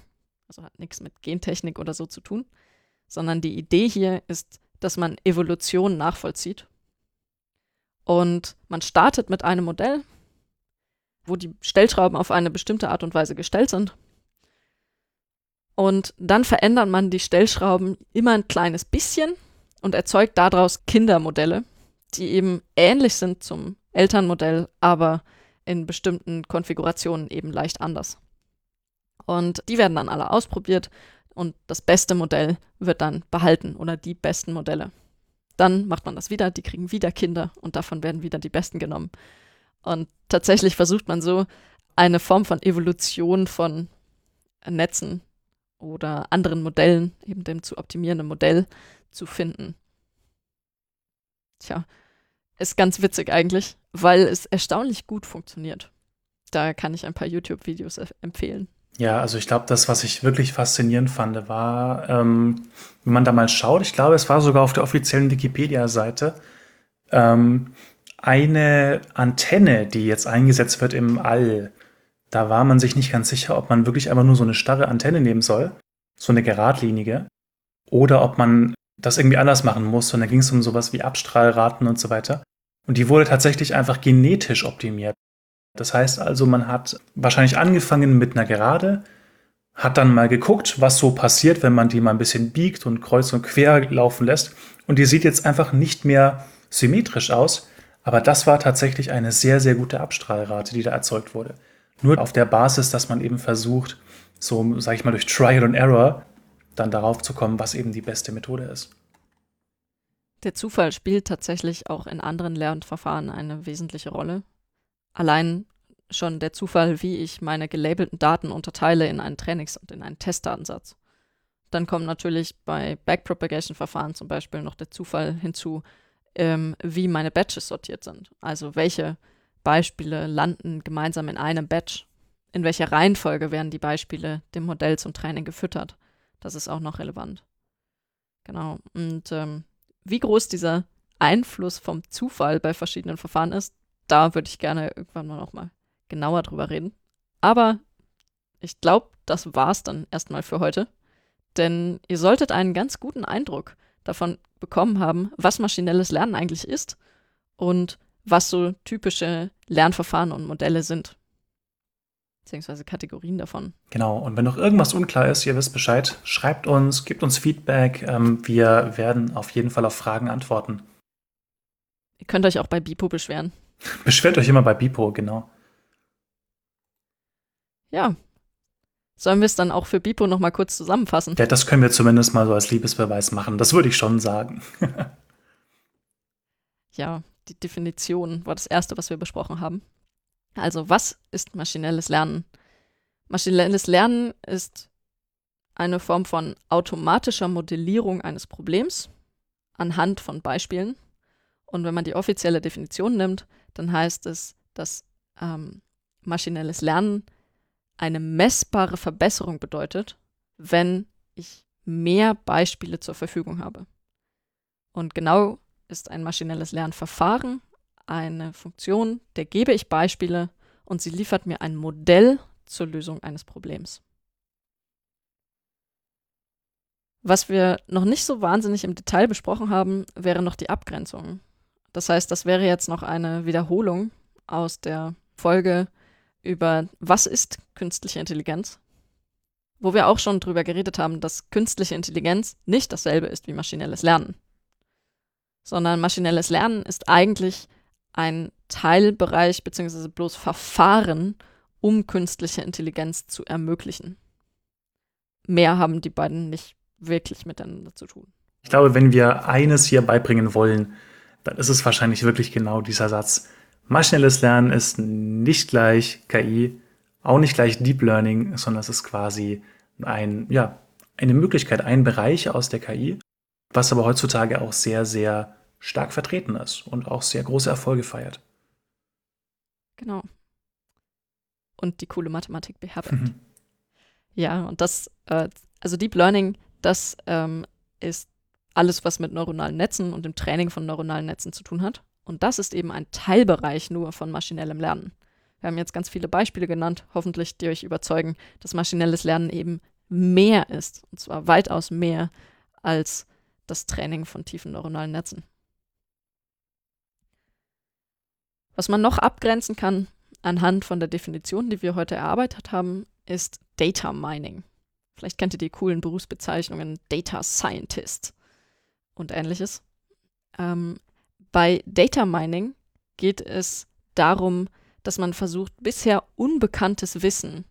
Also hat nichts mit Gentechnik oder so zu tun, sondern die Idee hier ist, dass man Evolution nachvollzieht und man startet mit einem Modell, wo die Stellschrauben auf eine bestimmte Art und Weise gestellt sind. Und dann verändert man die Stellschrauben immer ein kleines bisschen und erzeugt daraus Kindermodelle, die eben ähnlich sind zum Elternmodell, aber in bestimmten Konfigurationen eben leicht anders. Und die werden dann alle ausprobiert und das beste Modell wird dann behalten oder die besten Modelle. Dann macht man das wieder, die kriegen wieder Kinder und davon werden wieder die Besten genommen. Und tatsächlich versucht man so eine Form von Evolution von Netzen oder anderen Modellen, eben dem zu optimierenden Modell zu finden. Tja, ist ganz witzig eigentlich, weil es erstaunlich gut funktioniert. Da kann ich ein paar YouTube-Videos empfehlen. Ja, also ich glaube, das, was ich wirklich faszinierend fand, war, ähm, wenn man da mal schaut, ich glaube, es war sogar auf der offiziellen Wikipedia-Seite, ähm, eine Antenne, die jetzt eingesetzt wird im All. Da war man sich nicht ganz sicher, ob man wirklich einfach nur so eine starre Antenne nehmen soll, so eine geradlinige, oder ob man das irgendwie anders machen muss. Und da ging es um sowas wie Abstrahlraten und so weiter. Und die wurde tatsächlich einfach genetisch optimiert. Das heißt also, man hat wahrscheinlich angefangen mit einer Gerade, hat dann mal geguckt, was so passiert, wenn man die mal ein bisschen biegt und kreuz und quer laufen lässt. Und die sieht jetzt einfach nicht mehr symmetrisch aus, Aber das war tatsächlich eine sehr, sehr gute Abstrahlrate, die da erzeugt wurde. Nur auf der Basis, dass man eben versucht, so, sag ich mal, durch Trial and Error dann darauf zu kommen, was eben die beste Methode ist. Der Zufall spielt tatsächlich auch in anderen Lernverfahren eine wesentliche Rolle. Allein schon der Zufall, wie ich meine gelabelten Daten unterteile in einen Trainings- und in einen Testdatensatz. Dann kommt natürlich bei Backpropagation-Verfahren zum Beispiel noch der Zufall hinzu, ähm, wie meine Batches sortiert sind. Also welche Beispiele landen gemeinsam in einem Batch. In welcher Reihenfolge werden die Beispiele dem Modell zum Training gefüttert. Das ist auch noch relevant. Genau. Und ähm, wie groß dieser Einfluss vom Zufall bei verschiedenen Verfahren ist, da würde ich gerne irgendwann mal nochmal genauer drüber reden. Aber ich glaube, das war's dann erstmal für heute. Denn ihr solltet einen ganz guten Eindruck davon bekommen haben, was maschinelles Lernen eigentlich ist und was so typische Lernverfahren und Modelle sind. Beziehungsweise Kategorien davon. Genau, und wenn noch irgendwas unklar ist, ihr wisst Bescheid, schreibt uns, gebt uns Feedback. Ähm, wir werden auf jeden Fall auf Fragen antworten. Ihr könnt euch auch bei Bipo beschweren. [laughs] Beschwert euch immer bei Bipo, genau. Ja. Sollen wir es dann auch für Bipo nochmal kurz zusammenfassen? Ja, das können wir zumindest mal so als Liebesbeweis machen. Das würde ich schon sagen. [laughs] ja, die Definition war das erste, was wir besprochen haben. Also, was ist maschinelles Lernen? Maschinelles Lernen ist eine Form von automatischer Modellierung eines Problems anhand von Beispielen. Und wenn man die offizielle Definition nimmt, dann heißt es, dass ähm, maschinelles Lernen eine messbare Verbesserung bedeutet, wenn ich mehr Beispiele zur Verfügung habe. Und genau ist ein maschinelles Lernverfahren eine Funktion, der gebe ich Beispiele und sie liefert mir ein Modell zur Lösung eines Problems. Was wir noch nicht so wahnsinnig im Detail besprochen haben, wäre noch die Abgrenzung. Das heißt, das wäre jetzt noch eine Wiederholung aus der Folge über was ist künstliche Intelligenz, wo wir auch schon drüber geredet haben, dass künstliche Intelligenz nicht dasselbe ist wie maschinelles Lernen, sondern maschinelles Lernen ist eigentlich ein Teilbereich bzw. bloß Verfahren, um künstliche Intelligenz zu ermöglichen. Mehr haben die beiden nicht wirklich miteinander zu tun. Ich glaube, wenn wir eines hier beibringen wollen, dann ist es wahrscheinlich wirklich genau dieser Satz. Maschinelles Lernen ist nicht gleich KI, auch nicht gleich Deep Learning, sondern es ist quasi ein, ja, eine Möglichkeit, ein Bereich aus der KI, was aber heutzutage auch sehr, sehr stark vertreten ist und auch sehr große Erfolge feiert. Genau. Und die coole Mathematik beherbergt. Mhm. Ja, und das, äh, also Deep Learning, das ähm, ist alles, was mit neuronalen Netzen und dem Training von neuronalen Netzen zu tun hat. Und das ist eben ein Teilbereich nur von maschinellem Lernen. Wir haben jetzt ganz viele Beispiele genannt, hoffentlich, die euch überzeugen, dass maschinelles Lernen eben mehr ist. Und zwar weitaus mehr als das Training von tiefen neuronalen Netzen. Was man noch abgrenzen kann anhand von der Definition, die wir heute erarbeitet haben, ist Data Mining. Vielleicht kennt ihr die coolen Berufsbezeichnungen Data Scientist und ähnliches. Ähm, bei Data Mining geht es darum, dass man versucht, bisher unbekanntes Wissen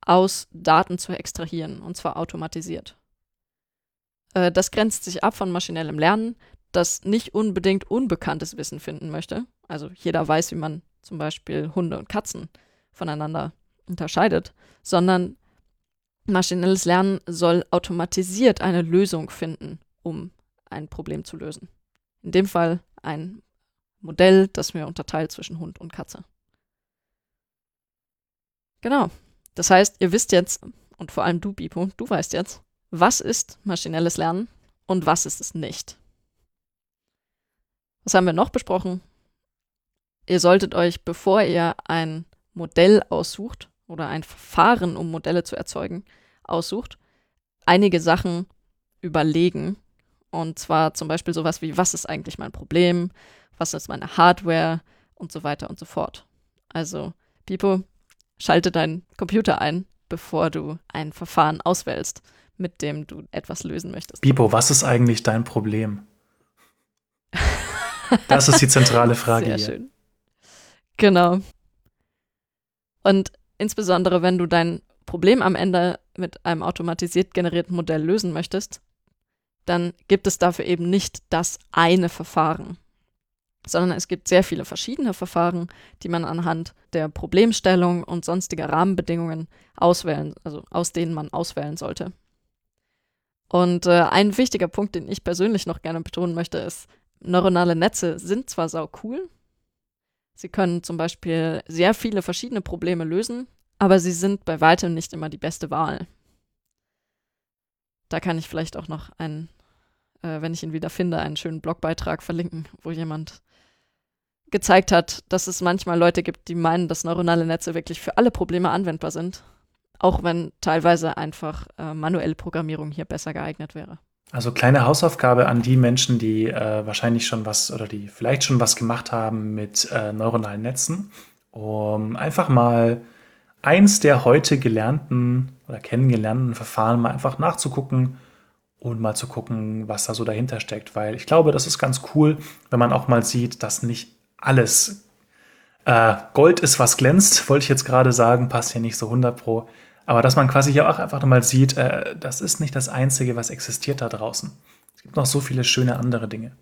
aus Daten zu extrahieren, und zwar automatisiert. Äh, das grenzt sich ab von maschinellem Lernen, das nicht unbedingt unbekanntes Wissen finden möchte. Also jeder weiß, wie man zum Beispiel Hunde und Katzen voneinander unterscheidet, sondern maschinelles Lernen soll automatisiert eine Lösung finden, um ein Problem zu lösen. In dem Fall ein Modell, das mir unterteilt zwischen Hund und Katze. Genau. Das heißt, ihr wisst jetzt, und vor allem du, Bipo, du weißt jetzt, was ist maschinelles Lernen und was ist es nicht. Was haben wir noch besprochen? Ihr solltet euch, bevor ihr ein Modell aussucht oder ein Verfahren, um Modelle zu erzeugen, aussucht, einige Sachen überlegen. Und zwar zum Beispiel sowas wie, was ist eigentlich mein Problem? Was ist meine Hardware? Und so weiter und so fort. Also, Pipo, schalte deinen Computer ein, bevor du ein Verfahren auswählst, mit dem du etwas lösen möchtest. Pipo, was ist eigentlich dein Problem? Das ist die zentrale [laughs] Frage Sehr hier. schön. Genau. Und insbesondere, wenn du dein Problem am Ende mit einem automatisiert generierten Modell lösen möchtest, dann gibt es dafür eben nicht das eine Verfahren, sondern es gibt sehr viele verschiedene Verfahren, die man anhand der Problemstellung und sonstiger Rahmenbedingungen auswählen, also aus denen man auswählen sollte. Und äh, ein wichtiger Punkt, den ich persönlich noch gerne betonen möchte, ist, neuronale Netze sind zwar sau cool, sie können zum Beispiel sehr viele verschiedene Probleme lösen, aber sie sind bei weitem nicht immer die beste Wahl. Da kann ich vielleicht auch noch einen, äh, wenn ich ihn wieder finde, einen schönen Blogbeitrag verlinken, wo jemand gezeigt hat, dass es manchmal Leute gibt, die meinen, dass neuronale Netze wirklich für alle Probleme anwendbar sind, auch wenn teilweise einfach äh, manuelle Programmierung hier besser geeignet wäre. Also kleine Hausaufgabe an die Menschen, die äh, wahrscheinlich schon was oder die vielleicht schon was gemacht haben mit äh, neuronalen Netzen, um einfach mal eins der heute gelernten oder kennengelernten Verfahren mal einfach nachzugucken und mal zu gucken, was da so dahinter steckt. Weil ich glaube, das ist ganz cool, wenn man auch mal sieht, dass nicht alles äh, Gold ist, was glänzt, wollte ich jetzt gerade sagen, passt hier nicht so 100 pro. Aber dass man quasi hier auch einfach mal sieht, äh, das ist nicht das Einzige, was existiert da draußen. Es gibt noch so viele schöne andere Dinge.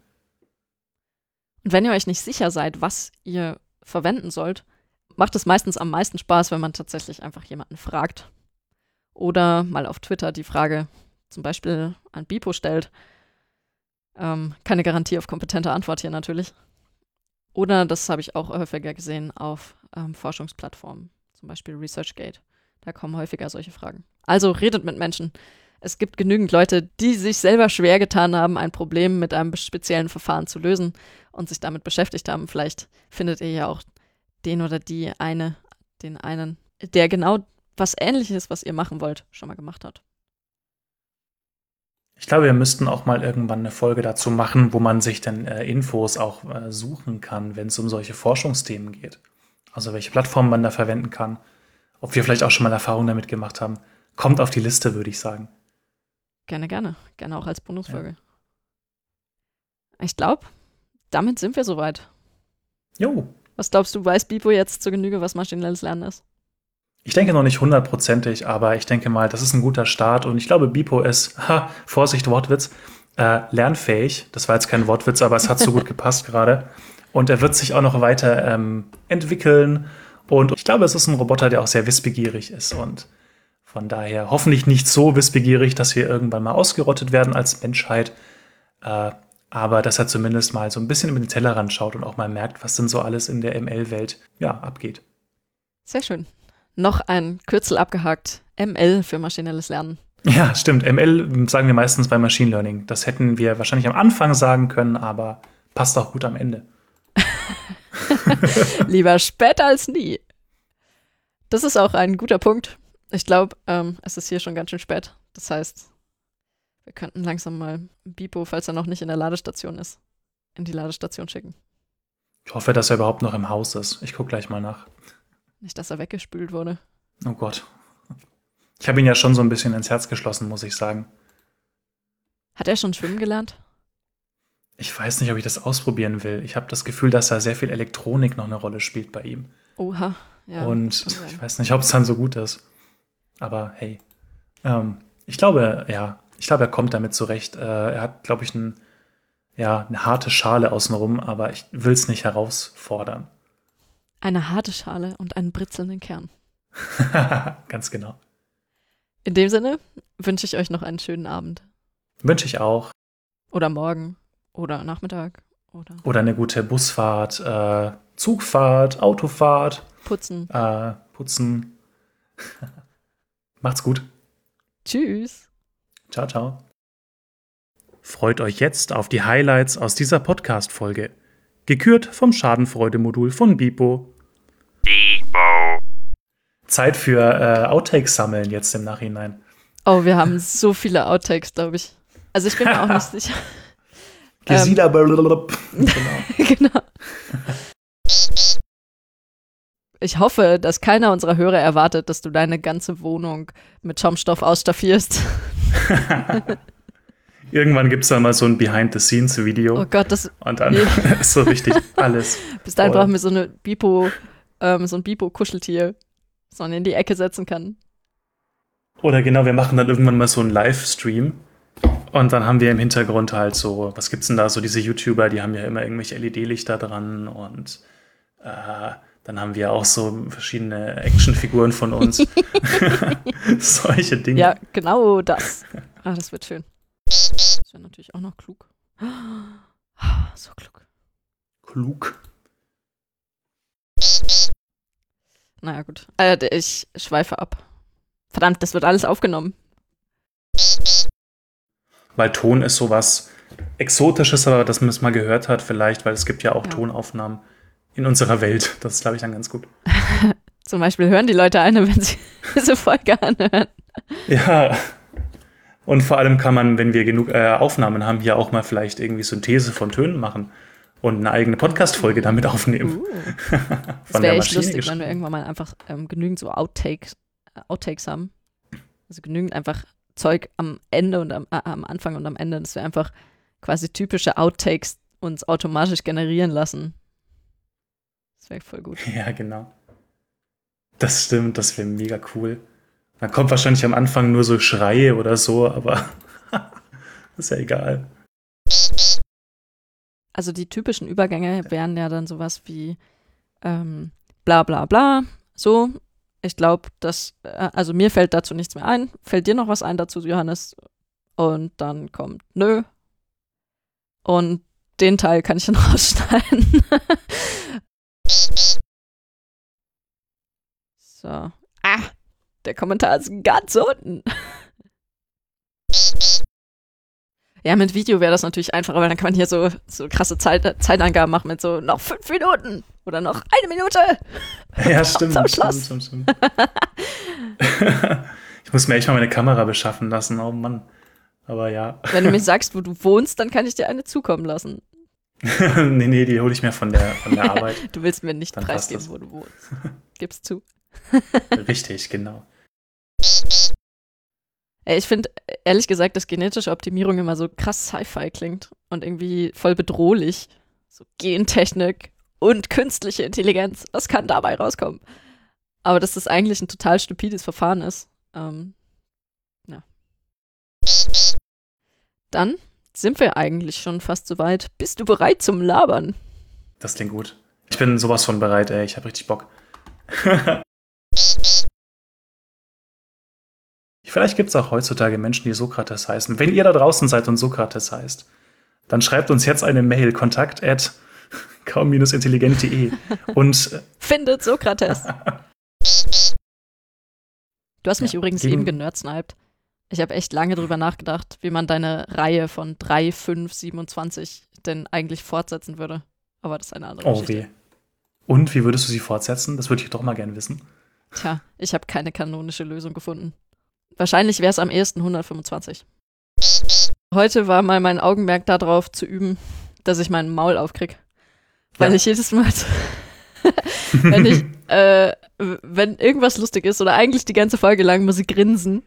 Und wenn ihr euch nicht sicher seid, was ihr verwenden sollt, macht es meistens am meisten Spaß, wenn man tatsächlich einfach jemanden fragt. Oder mal auf Twitter die Frage zum Beispiel an Bipo stellt. Ähm, keine Garantie auf kompetente Antwort hier natürlich. Oder, das habe ich auch häufiger gesehen, auf ähm, Forschungsplattformen, zum Beispiel ResearchGate. Da kommen häufiger solche Fragen. Also redet mit Menschen. Es gibt genügend Leute, die sich selber schwer getan haben, ein Problem mit einem speziellen Verfahren zu lösen und sich damit beschäftigt haben. Vielleicht findet ihr ja auch den oder die eine, den einen, der genau was ähnliches, was ihr machen wollt, schon mal gemacht hat. Ich glaube, wir müssten auch mal irgendwann eine Folge dazu machen, wo man sich dann äh, Infos auch äh, suchen kann, wenn es um solche Forschungsthemen geht. Also welche Plattformen man da verwenden kann. Ob wir vielleicht auch schon mal Erfahrungen damit gemacht haben. Kommt auf die Liste, würde ich sagen. Gerne, gerne. Gerne auch als Bonusfolge. Ja. Ich glaube, damit sind wir soweit. Jo. Was glaubst du, weiß Bipo jetzt zur Genüge, was maschinelles Lernen ist? Ich denke noch nicht hundertprozentig, aber ich denke mal, das ist ein guter Start und ich glaube, Bipo ist, [laughs] ha, Vorsicht, Wortwitz, äh, lernfähig. Das war jetzt kein Wortwitz, aber es hat so gut gepasst [laughs] gerade. Und er wird sich auch noch weiter ähm, entwickeln. Und ich glaube, es ist ein Roboter, der auch sehr wissbegierig ist und von daher hoffentlich nicht so wissbegierig, dass wir irgendwann mal ausgerottet werden als Menschheit. Äh, aber dass er zumindest mal so ein bisschen über den Tellerrand schaut und auch mal merkt, was denn so alles in der ML-Welt ja, abgeht. Sehr schön noch ein Kürzel abgehakt. ML für maschinelles Lernen. Ja, stimmt. ML sagen wir meistens bei Machine Learning. Das hätten wir wahrscheinlich am Anfang sagen können, aber passt auch gut am Ende. [laughs] Lieber später als nie. Das ist auch ein guter Punkt. Ich glaube, ähm, es ist hier schon ganz schön spät. Das heißt, wir könnten langsam mal Bipo, falls er noch nicht in der Ladestation ist, in die Ladestation schicken. Ich hoffe, dass er überhaupt noch im Haus ist. Ich gucke gleich mal nach. Nicht, dass er weggespült wurde. Oh Gott. Ich habe ihn ja schon so ein bisschen ins Herz geschlossen, muss ich sagen. Hat er schon schwimmen gelernt? Ich weiß nicht, ob ich das ausprobieren will. Ich habe das Gefühl, dass da sehr viel Elektronik noch eine Rolle spielt bei ihm. Oha, ja. Und ich weiß nicht, ob es dann so gut ist. Aber hey. Ähm, ich glaube, ja, ich glaube, er kommt damit zurecht. Äh, er hat, glaube ich, ein, ja, eine harte Schale außenrum, aber ich will es nicht herausfordern. Eine harte Schale und einen britzelnden Kern. [laughs] Ganz genau. In dem Sinne wünsche ich euch noch einen schönen Abend. Wünsche ich auch. Oder morgen. Oder Nachmittag. Oder, oder eine gute Busfahrt, äh, Zugfahrt, Autofahrt. Putzen. Äh, putzen. [laughs] Macht's gut. Tschüss. Ciao, ciao. Freut euch jetzt auf die Highlights aus dieser Podcast-Folge. Gekürt vom Schadenfreude-Modul von Bipo. Bipo. Zeit für äh, Outtakes sammeln jetzt im Nachhinein. Oh, wir haben so viele Outtakes, glaube ich. Also ich bin mir auch nicht [laughs] sicher. Gesida ähm, genau. [laughs] genau. Ich hoffe, dass keiner unserer Hörer erwartet, dass du deine ganze Wohnung mit Schaumstoff ausstaffierst. [laughs] Irgendwann gibt es dann mal so ein Behind-the-Scenes-Video. Oh Gott, das. Und dann Nee. [laughs] ist so richtig alles. [laughs] Bis dahin voll. brauchen wir so eine Bipo, ähm, so ein Bipo-Kuscheltier, das man in die Ecke setzen kann. Oder genau, wir machen dann irgendwann mal so einen Livestream. Und dann haben wir im Hintergrund halt so, was gibt's denn da? So diese YouTuber, die haben ja immer irgendwelche LED-Lichter dran und äh, dann haben wir auch so verschiedene Actionfiguren von uns. [laughs] Solche Dinge. Ja, genau das. Ah, das wird schön. Das wäre natürlich auch noch klug. [gasps] So klug. Klug. Naja, gut. D- ich schweife ab. Verdammt, das wird alles aufgenommen. Weil Ton ist sowas Exotisches, aber dass man es mal gehört hat, vielleicht, weil es gibt ja auch Ja. Tonaufnahmen in unserer Welt. Das ist, glaube ich, dann ganz gut. [laughs] Zum Beispiel hören die Leute eine, wenn sie [laughs] diese Folge anhören. Ja. Und vor allem kann man, wenn wir genug äh, Aufnahmen haben, hier auch mal vielleicht irgendwie Synthese von Tönen machen und eine eigene Podcast-Folge damit aufnehmen. Uh. [laughs] Von Das wäre echt lustig, wenn wir irgendwann mal einfach ähm, genügend so Outtakes, Outtakes haben. Also genügend einfach Zeug am Ende und am, äh, am Anfang und am Ende, dass wir einfach quasi typische Outtakes uns automatisch generieren lassen. Das wäre voll gut. [laughs] Ja, genau. Das stimmt, das wäre mega cool. Da kommt wahrscheinlich am Anfang nur so Schreie oder so, aber [laughs] ist ja egal. Also die typischen Übergänge wären ja dann sowas wie ähm, bla bla bla. So, ich glaube, dass, äh, also mir fällt dazu nichts mehr ein. Fällt dir noch was ein dazu, Johannes? Und dann kommt nö. Und den Teil kann ich dann [laughs] rausschneiden. [laughs] so. Der Kommentar ist ganz unten. [laughs] Ja, mit Video wäre das natürlich einfacher, weil dann kann man hier so, so krasse Zeit, Zeitangaben machen mit so noch fünf Minuten oder noch eine Minute. Ja, [laughs] stimmt. Zum stimmt, Schluss. stimmt, stimmt. [laughs] ich muss mir echt mal meine Kamera beschaffen lassen, oh Mann. Aber ja. Wenn du mir sagst, wo du wohnst, dann kann ich dir eine zukommen lassen. nee, nee, die hole ich mir von der, von der Arbeit. Du willst mir nicht Dann preisgeben, wo du wohnst. Gib's zu. [laughs] Richtig, genau. Ey, ich finde, ehrlich gesagt, dass genetische Optimierung immer so krass Sci-Fi klingt und irgendwie voll bedrohlich. So Gentechnik und künstliche Intelligenz. Was kann dabei rauskommen? Aber dass das eigentlich ein total stupides Verfahren ist. Ähm, ja. Dann sind wir eigentlich schon fast soweit. Bist du bereit zum Labern? Das klingt gut. Ich bin sowas von bereit, ey. Ich habe richtig Bock. [laughs] Vielleicht gibt es auch heutzutage Menschen, die Sokrates heißen. Wenn ihr da draußen seid und Sokrates heißt, dann schreibt uns jetzt eine Mail, kontakt at [laughs] kaum-intelligent.de. Und äh, Findet Sokrates. [laughs] Du hast mich Ja, übrigens eben generdsniped. Ich habe echt lange drüber nachgedacht, wie man deine Reihe von 3, 5, 27 denn eigentlich fortsetzen würde. Aber das ist eine andere oh Geschichte. weh. Und wie würdest du sie fortsetzen? Das würde ich doch mal gerne wissen. Tja, ich habe keine kanonische Lösung gefunden. Wahrscheinlich wäre es am ehesten 125. Heute war mal mein Augenmerk darauf zu üben, dass ich meinen Maul aufkrieg. Weil Ja. ich jedes Mal, [laughs] wenn ich, äh, wenn irgendwas lustig ist oder eigentlich die ganze Folge lang muss ich grinsen.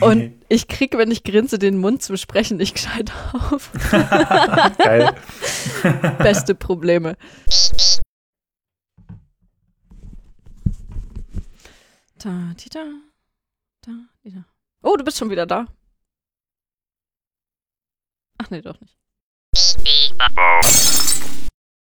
Und [laughs] ich krieg, wenn ich grinse, den Mund zum Sprechen nicht gescheit auf. [laughs] Geil. Beste Probleme. Da, die da, da, die da. Oh, du bist schon wieder da. Ach nee, doch nicht.